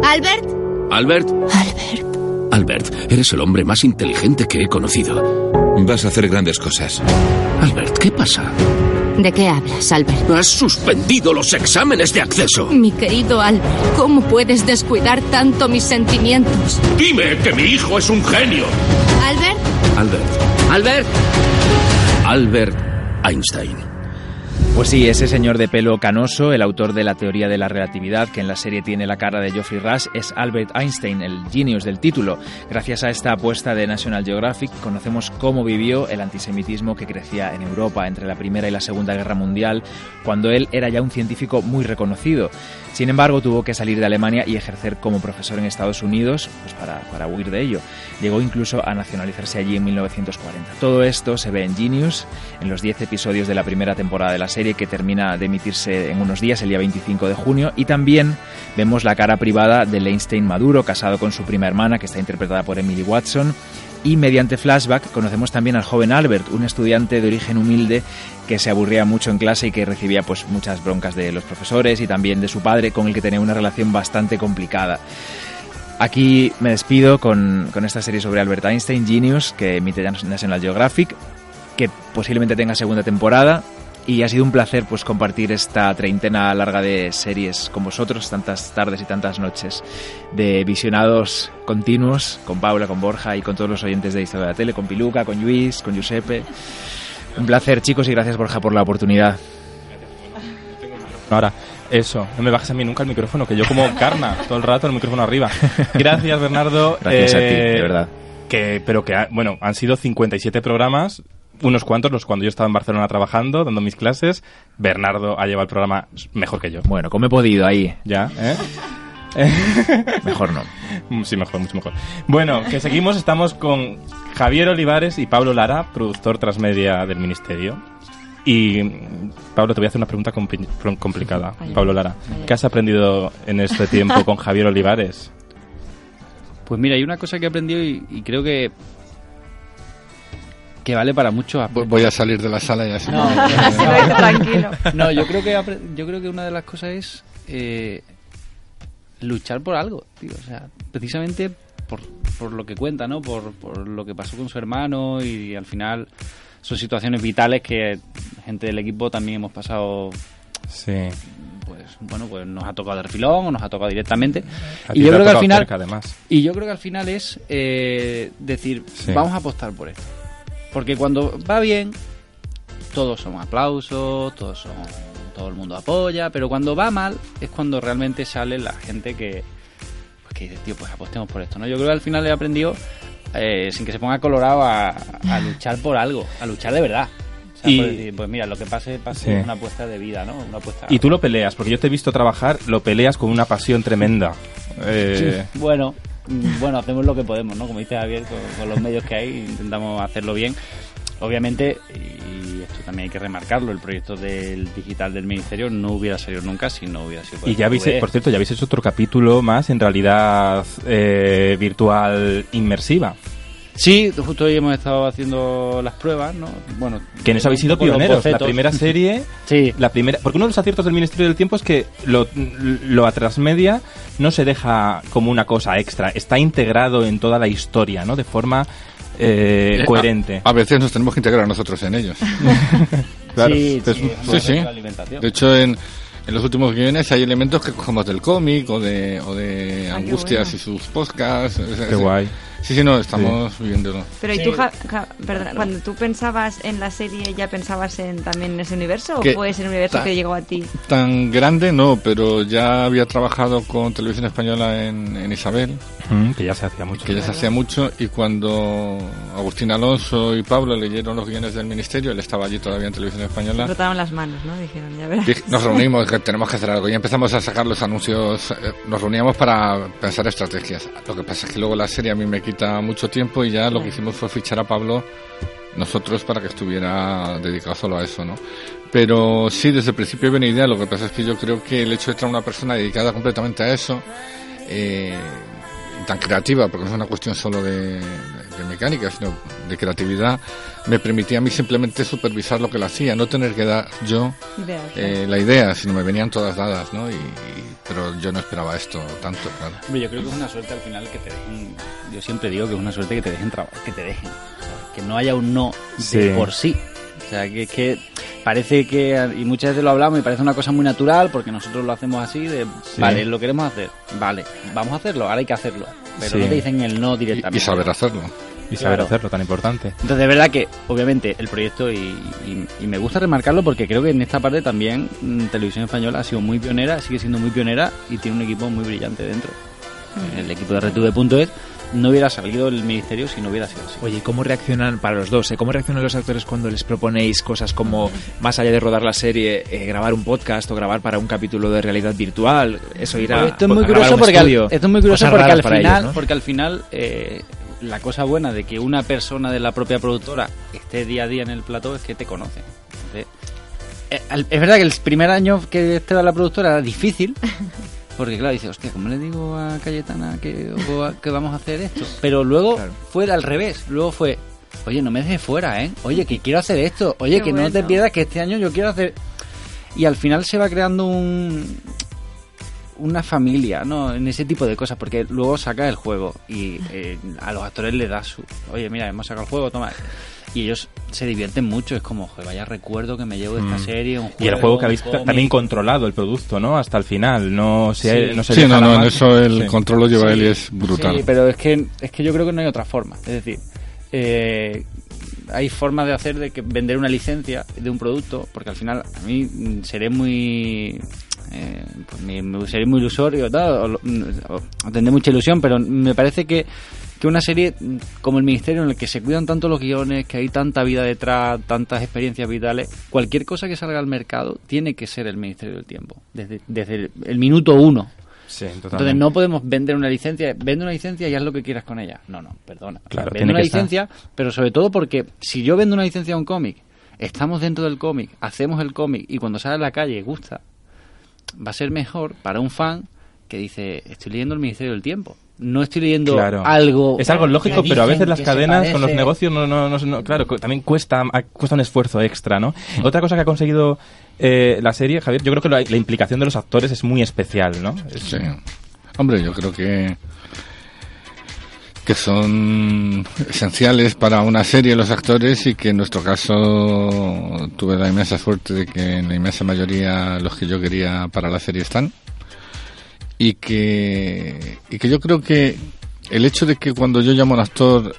Albert, Albert, Albert, Albert, eres el hombre más inteligente que he conocido. Vas a hacer grandes cosas. Albert, ¿qué pasa? ¿De qué hablas, Albert? Has suspendido los exámenes de acceso. Mi querido Albert, ¿cómo puedes descuidar tanto mis sentimientos? Dime que mi hijo es un genio. Albert, Albert. Albert. Albert Einstein. Pues sí, ese señor de pelo canoso, el autor de la teoría de la relatividad, que en la serie tiene la cara de Geoffrey Rush, es Albert Einstein, el genius del título. Gracias a esta apuesta de National Geographic, conocemos cómo vivió el antisemitismo que crecía en Europa entre la Primera y la Segunda Guerra Mundial, cuando él era ya un científico muy reconocido. Sin embargo, tuvo que salir de Alemania y ejercer como profesor en Estados Unidos pues para, para huir de ello. Llegó incluso a nacionalizarse allí en 1940. Todo esto se ve en Genius, en los 10 episodios de la primera temporada de la serie que termina de emitirse en unos días, el día 25 de junio, y también vemos la cara privada de Einstein Maduro, casado con su prima hermana, que está interpretada por Emily Watson, y mediante flashback conocemos también al joven Albert, un estudiante de origen humilde que se aburría mucho en clase y que recibía pues muchas broncas de los profesores y también de su padre, con el que tenía una relación bastante complicada. Aquí me despido con, con esta serie sobre Albert Einstein, Genius, que emite National Geographic, que posiblemente tenga segunda temporada. Y ha sido un placer pues compartir esta treintena larga de series con vosotros, tantas tardes y tantas noches de visionados continuos, con Paula, con Borja y con todos los oyentes de Historia de la Tele, con Piluca, con Luis, con Giuseppe. Un placer, chicos, y gracias, Borja, por la oportunidad. Ahora, eso, no me bajes a mí nunca el micrófono, que yo como carna todo el rato el micrófono arriba. Gracias, Bernardo. [LAUGHS] Gracias a ti, Eh, de verdad. Que, pero que, ha- bueno, han sido 57 programas, unos cuantos, los cuando yo estaba en Barcelona trabajando, dando mis clases. Bernardo ha llevado el programa mejor que yo. Bueno, como he podido ahí. Ya, ¿eh? [LAUGHS] Mejor no. Mm, Sí, mejor, mucho mejor. Bueno, que seguimos, estamos con Javier Olivares y Pablo Lara, productor transmedia del Ministerio. Y Pablo, te voy a hacer una pregunta compli- pr- complicada. Pablo Lara. ¿qué has aprendido en este tiempo con [LAUGHS] Javier Olivares? Pues mira, hay una cosa que he aprendido y, y creo que que vale para aspectos. Voy a salir de la sala y así. No, [LAUGHS] [LAUGHS] tranquilo. No, yo creo que yo creo que una de las cosas es eh, luchar por algo, tío. O sea, precisamente por, por lo que cuenta, ¿no? Por, por lo que pasó con su hermano y, al final son situaciones vitales que gente del equipo también hemos pasado. Sí. Pues bueno, pues nos ha tocado de refilón o nos ha tocado directamente. Y yo creo que al final cerca, además. y yo creo que al final es eh, decir, Sí. vamos a apostar por esto. Porque cuando va bien, todos son aplausos, todos son, todo el mundo apoya, pero cuando va mal es cuando realmente sale la gente que, pues que dice, tío, pues apostemos por esto, ¿no? Yo creo que al final he aprendido, eh, sin que se ponga colorado, a, a luchar por algo, a luchar de verdad. O sea, Y- por decir, pues mira, lo que pase, pase Sí. es una apuesta de vida, ¿no? Una apuesta... Y tú lo peleas, porque yo te he visto trabajar, lo peleas con una pasión tremenda. Eh, Sí, Bueno, mm, bueno, hacemos lo que podemos, ¿no? Como dice Javier, con, con los medios que hay, intentamos hacerlo bien. Obviamente, y esto también hay que remarcarlo, el proyecto del digital del ministerio no hubiera salido nunca si no hubiera sido por Y ya habéis, TV. por cierto, ya habéis hecho otro capítulo más en realidad eh, virtual inmersiva. Sí, justo hoy hemos estado haciendo las pruebas, ¿no? Bueno, Que eso habéis sido pioneros. La primera serie. [LAUGHS] Sí. La primera, porque uno de los aciertos del Ministerio del Tiempo es que lo, lo a transmedia no se deja como una cosa extra, está integrado en toda la historia, ¿no? De forma eh, Eh, coherente. A, a veces nos tenemos que integrar nosotros en ellos. [LAUGHS] [LAUGHS] Claro. Sí, Es- sí, Sí, sí. la alimentación. De hecho, en, en los últimos guiones hay elementos que cogemos del cómic o de, o de Ah, Angustias bueno. y sus podcasts. Qué guay. Sí, sí, no, estamos viviéndolo. Pero ¿y tú, Ja- Ja- perdona, cuando tú pensabas en la serie, ya pensabas en también en ese universo? ¿O Que fue ese universo ta- que llegó a ti? Tan grande no, pero ya había trabajado con Televisión Española en, en Isabel, Mm, que ya se hacía mucho. que ya se hacía mucho, y cuando Agustín Alonso y Pablo leyeron los guiones del Ministerio, él estaba allí todavía en Televisión Española, Frotaron las manos, ¿no? Dijeron, ya verás. Nos reunimos, que tenemos que hacer algo. Y empezamos a sacar los anuncios. eh, Nos reuníamos para pensar estrategias. Lo que pasa es que luego la serie a mí me quita mucho tiempo y ya lo que hicimos fue fichar a Pablo nosotros para que estuviera dedicado solo a eso, ¿no? Pero sí, desde el principio había una idea. Lo que pasa es que yo creo que el hecho de traer una persona dedicada completamente a eso, eh, tan creativa, porque no es una cuestión solo de, de mecánica, sino de creatividad, me permitía a mí simplemente supervisar lo que lo hacía, no tener que dar yo eh, la idea, sino me venían todas dadas, ¿no? Y, y- pero yo no esperaba esto tanto, claro. Yo creo que es una suerte al final que te dejen. Yo siempre digo que es una suerte que te dejen trabajar, que te dejen. O sea, que no haya un no de Sí. por sí. O sea, que es que parece que, y muchas veces lo hablamos y parece una cosa muy natural porque nosotros lo hacemos así de, Sí. vale, lo queremos hacer, vale, vamos a hacerlo, ahora hay que hacerlo. Pero Sí. no te dicen el no directamente. y saber hacerlo. Y saber Claro. hacerlo, tan importante. Entonces, de verdad que, obviamente, el proyecto, y, y- y me gusta remarcarlo porque creo que en esta parte también mm, Televisión Española ha sido muy pionera, sigue siendo muy pionera y tiene un equipo muy brillante dentro. El equipo de RTV.es no hubiera salido el ministerio si no hubiera sido así. Oye, ¿y cómo reaccionan para los dos? eh? ¿Cómo reaccionan los actores cuando les proponéis cosas como, más allá de rodar la serie, eh, grabar un podcast o grabar para un capítulo de realidad virtual? Eso irá Pues esto es muy a grabar curioso un porque al, esto es muy curioso porque al final, ellos, ¿no? porque al final eh, la cosa buena de que una persona de la propia productora esté día a día en el plató es que te conoce. Entonces, eh, es verdad que el primer año que estaba la productora era difícil. [LAUGHS] Porque claro, dice, hostia, ¿cómo le digo a Cayetana que, [LAUGHS] que vamos a hacer esto? Pero luego Claro. fue al revés. Luego fue, oye, no me dejes fuera, ¿eh? Oye, que quiero hacer esto. Oye, Qué que no te pierdas que este año yo quiero hacer... Y al final se va creando un, una familia, ¿no? En ese tipo de cosas, porque luego saca el juego y eh, a los actores le da su, oye, mira, hemos sacado el juego, toma. Y ellos se divierten mucho, es como, joder, vaya recuerdo que me llevo de esta Mm. serie, un Y el juego que habéis también controlado el producto, ¿no? Hasta el final. No se, Sí. no se Sí, no, no, en eso el Sí. control lo lleva Sí. él y es brutal. Sí, pero es que, es que yo creo que no hay otra forma. Es decir, eh, hay formas de hacer de que vender una licencia de un producto, porque al final a mí mm, seré muy. Eh, pues me, me- seré muy ilusorio, tal, o, mm, o tendré mucha ilusión, pero me parece que, que una serie como el Ministerio, en el que se cuidan tanto los guiones, que hay tanta vida detrás, tantas experiencias vitales, cualquier cosa que salga al mercado tiene que ser el Ministerio del Tiempo, desde, desde el- el minuto uno. Sí, Entonces no podemos vender una licencia, vende una licencia y haz lo que quieras con ella. No, no, perdona. Claro, vende una estar. licencia, pero sobre todo porque si yo vendo una licencia a un cómic, estamos dentro del cómic, hacemos el cómic y cuando sale a la calle gusta, va a ser mejor para un fan que dice, estoy leyendo el Ministerio del Tiempo. No estoy leyendo Claro. algo... Es algo lógico, pero a veces las cadenas con los negocios no, no, no, no- claro, también cuesta, cuesta un esfuerzo extra, ¿no? Otra cosa que ha conseguido eh, la serie, Javier, yo creo que la, la implicación de los actores es muy especial, ¿no? Es- Sí. Hombre, yo creo que que son esenciales para una serie los actores y que en nuestro caso tuve la inmensa suerte de que en la inmensa mayoría los que yo quería para la serie están. Y que y que yo creo que el hecho de que cuando yo llamo a un actor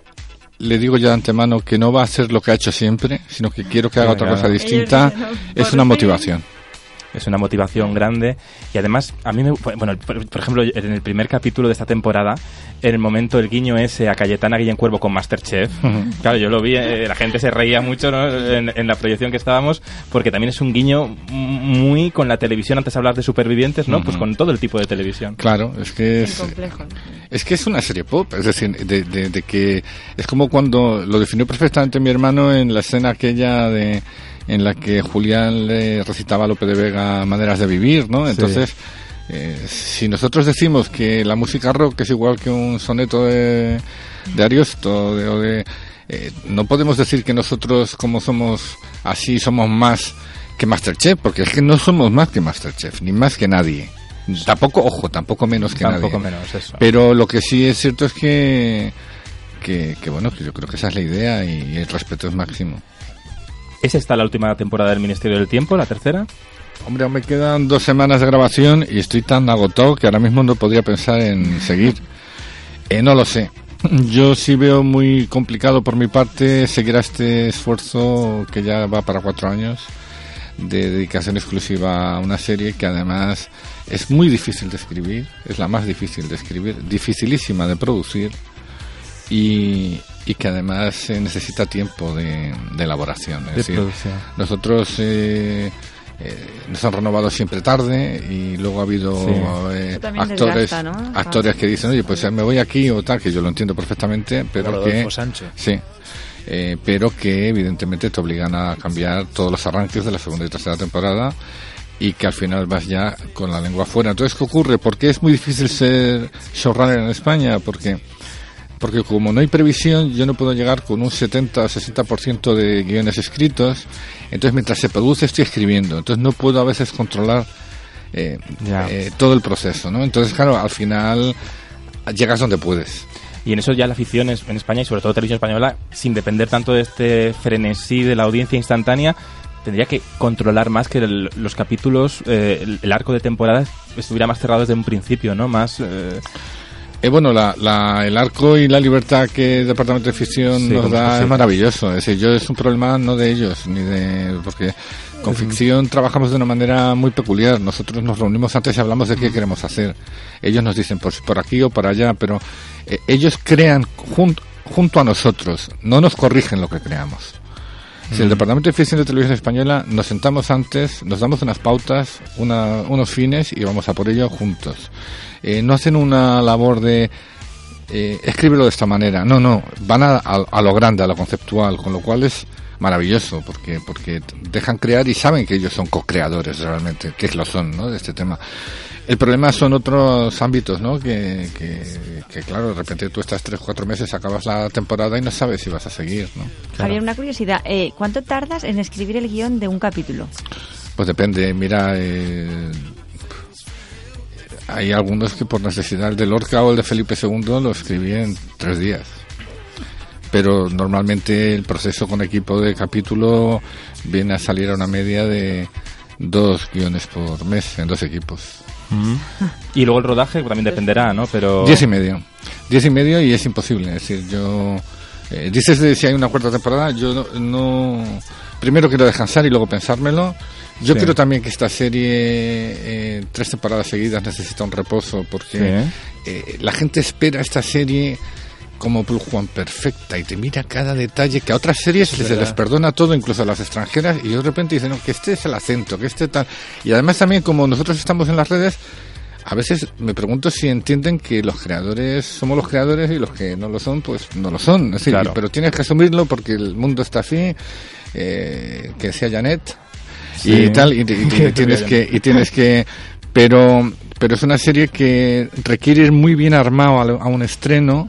le digo ya de antemano que no va a hacer lo que ha hecho siempre, sino que quiero que haga otra cosa distinta, es una motivación. Es una motivación grande. Y además a mí me bueno por, por ejemplo en el primer capítulo de esta temporada en el momento el guiño ese a Cayetana Guillén Cuervo con Masterchef claro yo lo vi eh, la gente se reía mucho ¿no? en, en la proyección que estábamos porque también es un guiño muy con la televisión antes de hablar de supervivientes no pues con todo el tipo de televisión. Claro, es que es, es que es una serie pop, es decir, de, de- de que es como cuando lo definió perfectamente mi hermano en la escena aquella de en la que Julián le recitaba a Lope de Vega maneras de vivir, ¿no? Entonces, eh, si nosotros decimos que la música rock es igual que un soneto de, de Ariosto de- o de eh, no podemos decir que nosotros como somos así somos más que Masterchef, porque es que no somos más que Masterchef, ni más que nadie. Tampoco, ojo, tampoco menos que Tampoco nadie. menos, eso. Pero lo que sí es cierto es que, que, que, bueno, yo creo que esa es la idea y el respeto es máximo. ¿Es esta la última temporada del Ministerio del Tiempo, la tercera? Hombre, aún me quedan dos semanas de grabación y estoy tan agotado que ahora mismo no podría pensar en seguir. Eh, no lo sé. Yo sí veo muy complicado por mi parte seguir a este esfuerzo que ya va para cuatro años de dedicación exclusiva a una serie que además es muy difícil de escribir, es la más difícil de escribir, dificilísima de producir y, y que además se necesita tiempo de, de elaboración. Es De decir, producción. nosotros eh, eh, nos han renovado siempre tarde y luego ha habido Sí. eh, actores desgasta, ¿no? actores que dicen oye pues eh, me voy aquí o tal que yo lo entiendo perfectamente pero que sí eh, pero que evidentemente te obligan a cambiar todos los arranques de la segunda y tercera temporada y que al final vas ya con la lengua afuera. Entonces, ¿qué ocurre? ¿Por qué es muy difícil ser showrunner en España? Porque porque como no hay previsión, yo no puedo llegar con un 70 o 60% de guiones escritos. Entonces, mientras se produce, estoy escribiendo. Entonces, no puedo a veces controlar eh, eh, todo el proceso, ¿no? Entonces, claro, al final llegas donde puedes. Y en eso ya la afición es- en España y sobre todo televisión española, sin depender tanto de este frenesí de la audiencia instantánea, tendría que controlar más que el- los capítulos, eh, el, el arco de temporadas estuviera más cerrado desde un principio, ¿no? Más... eh, bueno, la, la- el arco y la libertad que el Departamento de Ficción Sí, nos da es maravilloso. Es decir, yo es un problema no de ellos, ni de... porque con ficción trabajamos de una manera muy peculiar. Nosotros nos reunimos antes y hablamos de qué queremos hacer. Ellos nos dicen por, por aquí o por allá, pero eh, ellos crean jun- junto a nosotros, no nos corrigen lo que creamos. Si el. Departamento de Ficción de Televisión Española nos sentamos antes, nos damos unas pautas, una- unos fines y vamos a por ello juntos. Eh, no hacen una labor de eh, escríbelo de esta manera. No, no, van a, a- a lo grande, a lo conceptual, con lo cual es maravilloso porque porque dejan crear y saben que ellos son co-creadores realmente, que lo son, ¿no? De este tema. El problema son otros ámbitos, ¿no? Que, que, que, claro, de repente tú estás tres, cuatro meses, acabas la temporada y no sabes si vas a seguir, ¿no? Javier, una curiosidad. eh, ¿Cuánto tardas en escribir el guion de un capítulo? Pues depende, mira, eh, hay algunos que por necesidad, el de Lorca o el de Felipe II lo escribí en tres días. Pero normalmente el proceso con equipo de capítulo viene a salir a una media de dos guiones por mes en dos equipos. Y luego el rodaje también dependerá, ¿no? Pero... Diez y medio. Diez y medio y es imposible. Es decir, yo... eh, dices de si hay una cuarta temporada, yo no... no- primero quiero descansar y luego pensármelo. Yo Sí. creo también que esta serie, eh, tres temporadas seguidas, necesita un reposo porque eh, la gente espera esta serie como Blue Juan perfecta y te mira cada detalle que a otras series Es se les perdona todo, incluso a las extranjeras, y de repente dicen no, que este es el acento, que este tal. Y además también como nosotros estamos en las redes, a veces me pregunto si entienden que los creadores somos los creadores y los que no lo son, pues no lo son. Es decir, Claro. pero tienes que asumirlo porque el mundo está así, eh, que sea Janet Sí. y tal, y, y- [LAUGHS] y tienes que, y tienes que, pero, pero es una serie que requiere ir muy bien armado a, a un estreno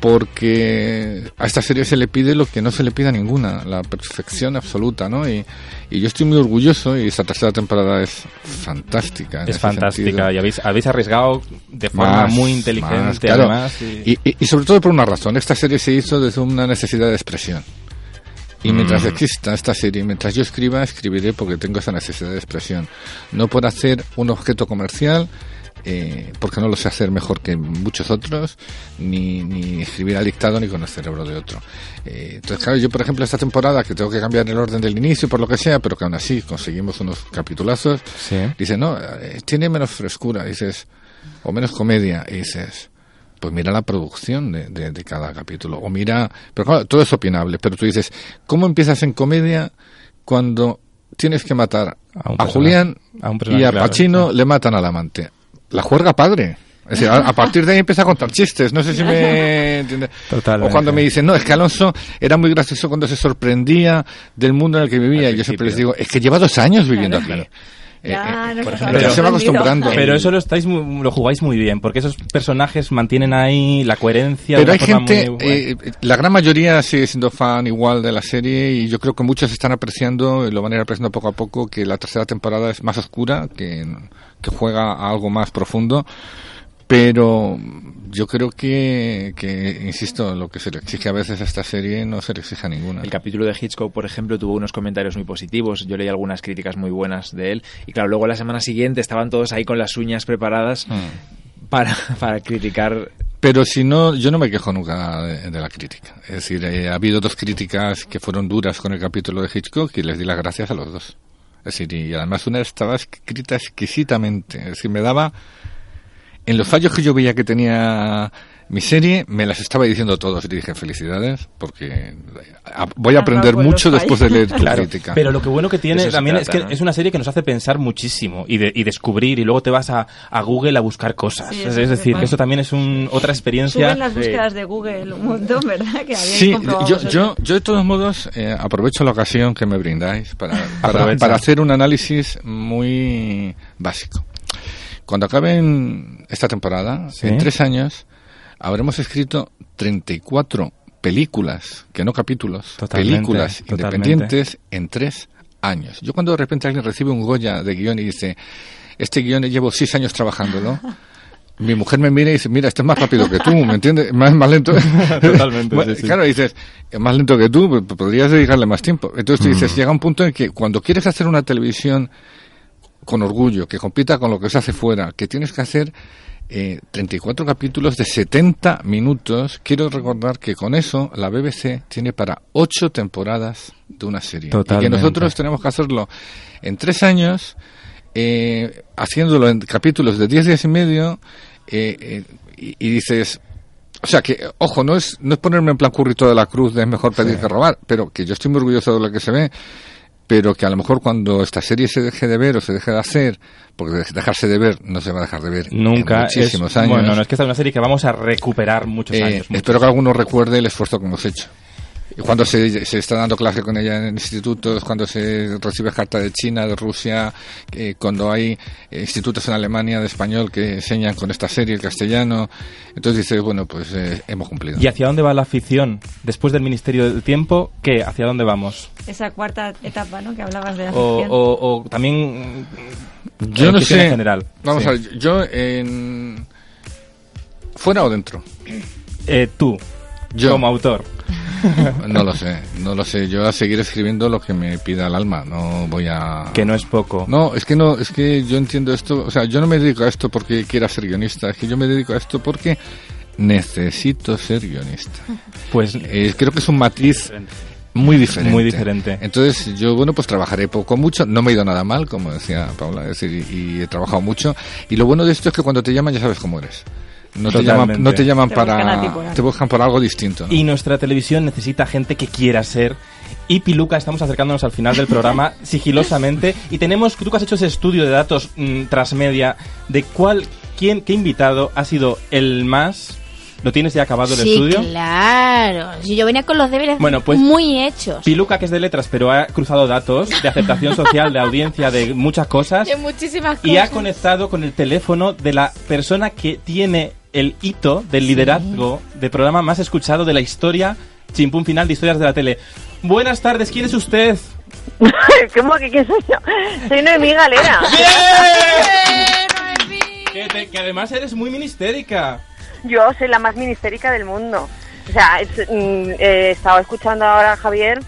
porque a esta serie se le pide lo que no se le pide a ninguna, la perfección absoluta, ¿no? Y, y yo estoy muy orgulloso y esta tercera temporada es fantástica. Es fantástica sentido. y habéis, habéis arriesgado de forma Más, muy inteligente más, claro. además. y- y sobre todo por una razón. Esta serie se hizo desde una necesidad de expresión. Y mientras Mm. exista esta serie, mientras yo escriba, escribiré porque tengo esa necesidad de expresión. No por hacer un objeto comercial, eh, porque no lo sé hacer mejor que muchos otros, ni, ni escribir al dictado ni con el cerebro de otro. Eh, entonces, claro, yo, por ejemplo, esta temporada, que tengo que cambiar el orden del inicio por lo que sea, pero que aún así conseguimos unos capitulazos, dice, no, eh, tiene menos frescura, dices, o menos comedia, y dices, pues mira la producción de, de- de cada capítulo. O mira, pero claro, todo es opinable, pero tú dices, ¿cómo empiezas en comedia cuando tienes que matar A un a, Julián a y a claro, Pacino le matan al amante? La juerga padre. Es decir, a, partir de ahí empieza a contar chistes. No sé si me [LAUGHS] entiende. Totalmente. O cuando me dicen, no, es que Alonso era muy gracioso cuando se sorprendía del mundo en el que vivía. Y yo siempre les digo, es que lleva dos años viviendo aquí. Eh, Ya, eh, por ejemplo, ya se va acostumbrando. Pero eso lo estáis mu- lo jugáis muy bien, porque esos personajes mantienen ahí la coherencia. de Pero hay gente, muy eh, la gran mayoría sigue siendo fan igual de la serie y yo creo que muchos están apreciando, y lo van a ir apreciando poco a poco, que la tercera temporada es más oscura, que, que juega a algo más profundo. Pero yo creo que, que, insisto, lo que se le exige a veces a esta serie no se le exige a ninguna. El capítulo de Hitchcock, por ejemplo, tuvo unos comentarios muy positivos. Yo leí algunas críticas muy buenas de él. Y claro, luego la semana siguiente estaban todos ahí con las uñas preparadas para, [LAUGHS] para criticar. Pero si no, yo no me quejo nunca de, de la crítica. Es decir, eh, ha habido dos críticas que fueron duras con el capítulo de Hitchcock y les di las gracias a los dos. Es decir, y además una estaba escrita exquisitamente. Es decir, me daba... En los fallos que yo veía que tenía mi serie, me las estaba diciendo todos y dije felicidades porque voy a Has aprender los mucho después de leer [LAUGHS] tu Claro, crítica. Pero lo que bueno que tiene también es que ¿no? es una serie que nos hace pensar muchísimo y, de- y descubrir y luego te vas a, a Google a buscar cosas. Sí, es, decir, que eso también es un, otra experiencia. Suben las búsquedas de Google un montón, ¿verdad? Que Sí, yo, yo, yo de todos modos eh, aprovecho la ocasión que me brindáis para, para [LAUGHS] hacer un análisis muy básico. Cuando acaben esta temporada, Sí. en tres años, habremos escrito 34 películas, que no capítulos, Totalmente, películas totalmente. independientes en tres años. Yo cuando de repente alguien recibe un Goya de guion y dice, este guion llevo seis años trabajándolo, [LAUGHS] mi mujer me mira y dice, mira, este es más rápido que tú, ¿me entiendes? [LAUGHS] Más, más lento. [LAUGHS] Totalmente, Bueno, sí, sí. Claro, dices, es más lento que tú, podrías dedicarle más tiempo. Entonces tú dices, Mm. llega un punto en que cuando quieres hacer una televisión con orgullo, que compita con lo que se hace fuera, que tienes que hacer eh, 34 capítulos de 70 minutos, quiero recordar que con eso la BBC tiene para 8 temporadas de una serie. Y que nosotros tenemos que hacerlo en 3 años, eh, haciéndolo en capítulos de 10 días y medio, eh, eh, y, y dices, o sea que, ojo, no es, no es ponerme en plan currito de la cruz de es mejor pedir que robar, pero que yo estoy muy orgulloso de lo que se ve, pero que a lo mejor cuando esta serie se deje de ver o se deje de hacer, porque de- dejarse de ver no se va a dejar de ver Nunca. en muchísimos es, años. Bueno, no es que esta es una serie que vamos a recuperar muchos Eh, años. muchos. espero que alguno recuerde el esfuerzo que hemos hecho. Y cuando se, se está dando clase con ella en institutos, cuando se recibe carta de China, de Rusia, eh, cuando hay eh, institutos en Alemania de español que enseñan con esta serie el castellano, entonces dices, bueno, pues eh, hemos cumplido. ¿Y hacia dónde va la afición? Después del Ministerio del Tiempo, ¿qué? ¿Hacia dónde vamos? Esa cuarta etapa, ¿no? Que hablabas de la O, ficción. o- o también... Yo en no afición sé. En general. Vamos Sí. a ver, yo en. ¿Fuera o dentro? Eh, tú, Yo. como autor. [LAUGHS] No lo sé, no lo sé. Yo a seguir escribiendo lo que me pida el alma. No voy a. Que no es poco. No, es que no, es que yo entiendo esto. O sea, yo no me dedico a esto porque quiera ser guionista. Es que yo me dedico a esto porque necesito ser guionista. [LAUGHS] Pues Eh, creo que es un matiz muy diferente. Muy diferente. Entonces yo, bueno, pues trabajaré poco mucho. No me ha ido nada mal, como decía Paula, es decir, y, y he trabajado mucho. Y lo bueno de esto es que cuando te llaman ya sabes cómo eres. No te llaman, no te llaman Te buscan para, algo. te buscan por algo distinto. ¿no? Y nuestra televisión necesita gente que quiera ser. Y Piluca, estamos acercándonos al final del programa [LAUGHS] sigilosamente. Y tenemos, tú que has hecho ese estudio de datos mm, transmedia, de cuál quién, qué invitado ha sido el más... ¿Lo tienes ya acabado el sí, estudio? claro. Si yo venía con los deberes Bueno, pues- muy hechos. Piluca, que es de letras, pero ha cruzado datos de aceptación social, de audiencia, de muchas cosas. De muchísimas cosas. Y ha conectado con el teléfono de la persona que tiene el hito del liderazgo de programa más escuchado de la historia, chimpún final de historias de la tele. Buenas tardes, ¿quién es usted? [LAUGHS] ¿Cómo que quién soy yo? Soy Noemí Galera. [LAUGHS] Que, te- que además eres muy ministérica. Yo soy la más ministérica del mundo. O sea, es- mm, he estado escuchando ahora a Javier.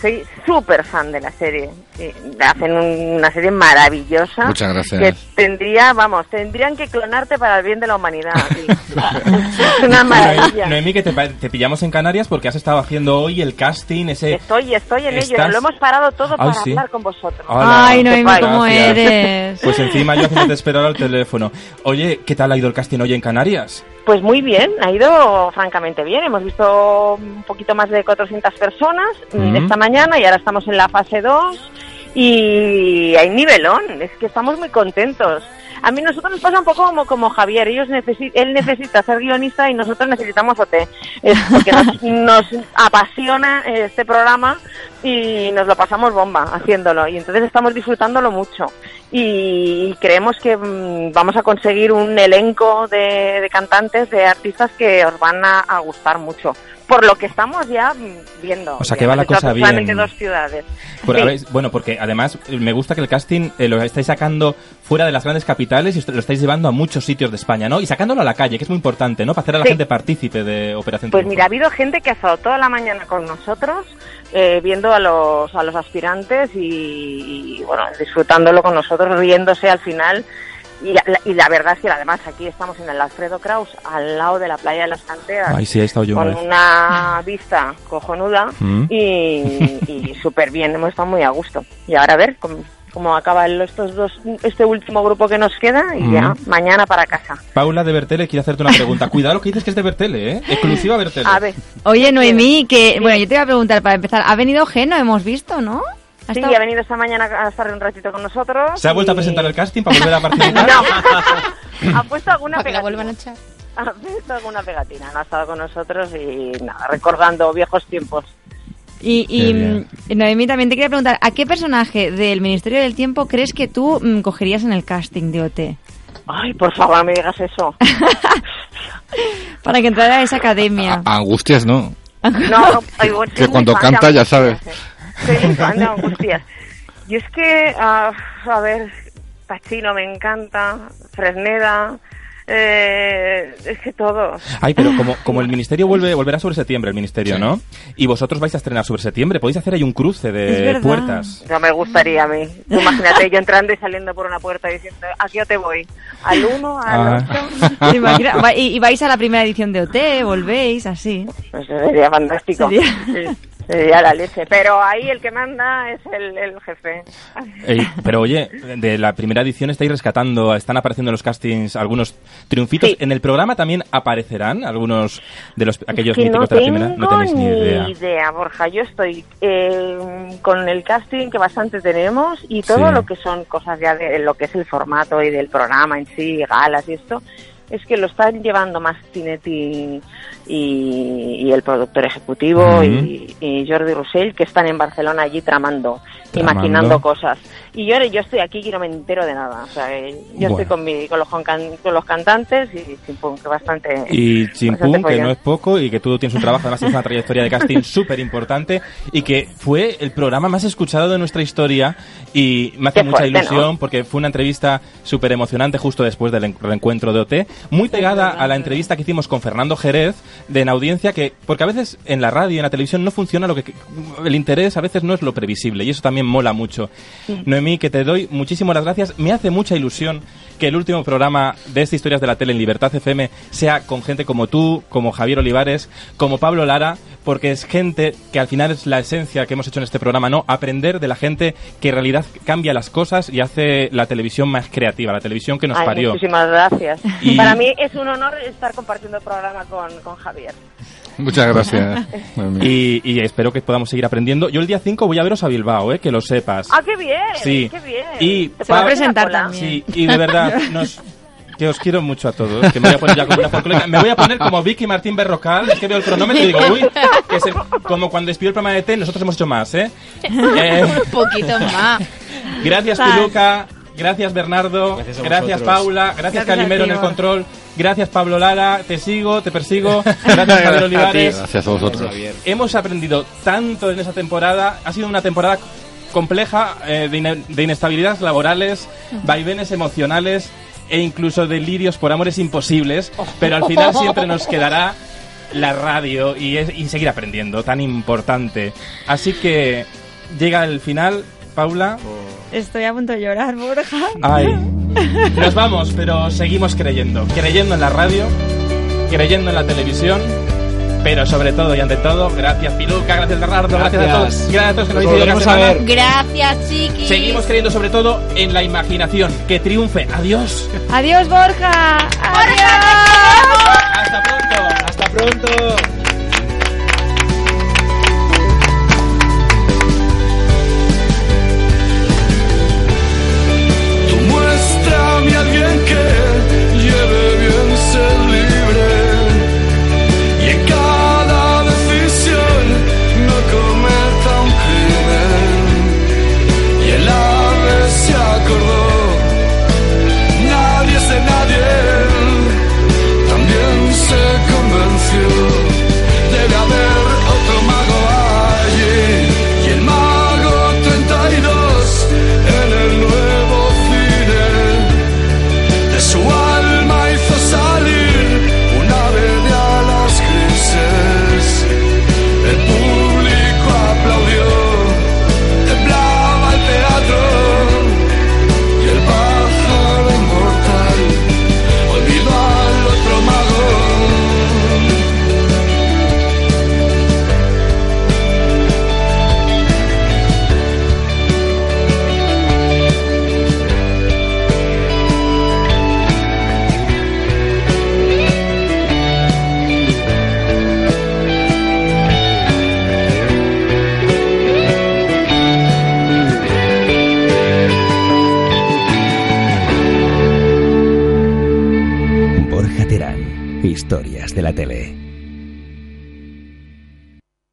Soy súper fan de la serie. Sí, hacen un- una serie maravillosa. Muchas gracias. Que tendría, vamos, tendrían que clonarte para el bien de la humanidad. es una maravilla. Noemí, que te, pillamos en Canarias porque has estado haciendo hoy el casting, ese... Estoy, estoy en ello. Lo hemos parado todo Ay, para sí. hablar con vosotros. Hola, Ay, Noemí, gracias. ¿cómo eres? Pues encima yo haciéndote esperar al teléfono. Oye, ¿qué tal ha ido el casting hoy en Canarias? Pues muy bien, ha ido francamente bien. Hemos visto un poquito más de 400 personas mm, Mm. esta mañana y ahora estamos en la fase 2 y hay nivelón, es que estamos muy contentos. A mí nosotros nos pasa un poco como, como Javier, ellos necesi- él necesita ser guionista y nosotros necesitamos OT. Porque nos, nos apasiona este programa y nos lo pasamos bomba haciéndolo y entonces estamos disfrutándolo mucho y creemos que mm, vamos a conseguir un elenco de, de cantantes, de artistas que os van a gustar mucho. Por lo que estamos ya viendo. O sea, que va la cosa bien. dos ciudades. Por- Sí. habéis- bueno, porque además eh, me gusta que el casting eh, lo estáis sacando fuera de las grandes capitales y lo estáis llevando a muchos sitios de España, ¿no? Y sacándolo a la calle, que es muy importante, ¿no? Para hacer a la Sí. gente partícipe de Operación Pues Triunfo. mira, ha habido gente que ha estado toda la mañana con nosotros eh, viendo a los, a los aspirantes y, y, bueno, disfrutándolo con nosotros, riéndose al final. Y la, y la verdad es que además aquí estamos en el Alfredo Kraus, al lado de la playa de las Canteras. Ay, sí, he estado yo con una vista cojonuda Mm. y, y súper bien, hemos estado muy a gusto. Y ahora a ver cómo, cómo acaba el- estos dos, este último grupo que nos queda y Mm. ya mañana para casa. Paula de Bertele quiere hacerte una pregunta. [LAUGHS] Cuidado lo que dices que es de Bertele, ¿eh? Exclusiva Bertele. A ver, Oye, Noemí, que bueno, yo te iba a preguntar para empezar. Ha venido Geno, hemos visto, ¿no? Sí, estado- ha venido esta mañana a estar un ratito con nosotros. ¿Se ha vuelto a presentar el casting para volver a [LAUGHS] participar? ha puesto alguna Para que la pegatina. vuelvan a echar. Ha puesto alguna pegatina, no ha estado con nosotros y nada, recordando viejos tiempos. Y, y mm, Noemí, también te quería preguntar, ¿a qué personaje del Ministerio del Tiempo crees que tú mm, cogerías en el casting de OT? Ay, por favor, no me digas eso. [LAUGHS] Para que entrara a esa academia. A- Angustias no. No, no, ay, bueno, Que cuando canta ya sabes. Fan de Angustias. Y es que, ah, a ver, Pachino me encanta, Fresneda, eh, es que todos. Ay, pero como, como el ministerio vuelve, volverá sobre septiembre, el ministerio, ¿no? Y vosotros vais a estrenar sobre septiembre, podéis hacer ahí un cruce de puertas. No me gustaría a mí. Tú imagínate yo entrando y saliendo por una puerta diciendo, ¿a qué te voy? ¿Al uno? ¿Al Ah. otro? [LAUGHS] ¿Te imaginas? Va- y, y vais a la primera edición de OT, volvéis, así. Pues sería fantástico. Sería- Sí, sería la leche. Pero ahí el que manda es el, el jefe. Ey, [LAUGHS] pero oye, de la primera edición estáis rescatando, están apareciendo en los castings algunos triunfitos. En el programa también aparecerán algunos de los aquellos que no míticos de la primera. No tenéis ni idea. Borja. Yo estoy eh, con el casting que bastante tenemos y todo Sí. lo que son cosas ya de lo que es el formato y del programa en sí, galas y esto, es que lo están llevando más Tinetti y, y el productor ejecutivo y, y Jordi Roussel, que están en Barcelona allí tramando, y Tramando. maquinando cosas. Y yo, yo estoy aquí y no me entero de nada. O sea, eh, yo estoy con, mi, con, los, con los cantantes y chimpum, que bastante... Y Chimpún, que no es poco y que tú tienes un trabajo, además tienes una trayectoria de casting [LAUGHS] súper importante y que fue el programa más escuchado de nuestra historia y me hace Qué mucha fuerte, ilusión ¿no? porque fue una entrevista súper emocionante justo después del en- reencuentro de OT, muy pegada a la entrevista que hicimos con Fernando Jerez de En Audiencia, que porque a veces en la radio y en la televisión no funciona lo que el interés a veces no es lo previsible y eso también mola mucho. Sí. Noemí, que te doy muchísimas las gracias. Me hace mucha ilusión que el último programa de estas historias de la tele en Libertad FM sea con gente como tú, como Javier Olivares, como Pablo Lara, porque es gente que al final es la esencia que hemos hecho en este programa, ¿no? Aprender de la gente que en realidad cambia las cosas y hace la televisión más creativa, la televisión que nos Ay, parió. Muchísimas gracias. Y- Para mí es un honor estar compartiendo el programa con, con Javier. Muchas gracias. [LAUGHS] Y, y espero que podamos seguir aprendiendo. Yo el día 5 voy a veros a Bilbao, ¿eh? que lo sepas. ¡Ah, qué bien! Sí. ¡Qué bien! Y Te puedo Pa- presentar Sí, y de verdad, [LAUGHS] nos, que os quiero mucho a todos, que me voy a poner ya como una folclórica. Me voy a poner como Vicky Martín Berrocal, es que veo el cronómetro y digo, uy, que es el- como cuando despidió el programa de T, nosotros hemos hecho más, ¿eh? [LAUGHS] Eh, Un poquito más. Gracias. Piluca. Gracias, Bernardo. Gracias a Gracias. Paula. Gracias, Gracias a Calimero en el control. Gracias, Pablo Lara. Te sigo, te persigo. [LAUGHS] Gracias, Javier Olivares. Gracias a vosotros. Hemos aprendido tanto en esta temporada. Ha sido una temporada compleja eh, de, ine- de inestabilidades laborales, vaivenes emocionales e incluso delirios por amores imposibles. Pero al final siempre nos quedará la radio y, es- y seguir aprendiendo, tan importante. Así que llega el final, Paula. Estoy a punto de llorar, Borja. Ay, [LAUGHS] nos vamos, pero seguimos creyendo. Creyendo en la radio, creyendo en la televisión, pero sobre todo y ante todo, gracias Piluca, gracias Bernardo, gracias, a todos. Gracias. Gracias a todos que nos habéis a ver. Gracias, chiquis. Seguimos creyendo sobre todo en la imaginación. Que triunfe. Adiós. Adiós, Borja. Adiós. Hasta pronto. Hasta pronto.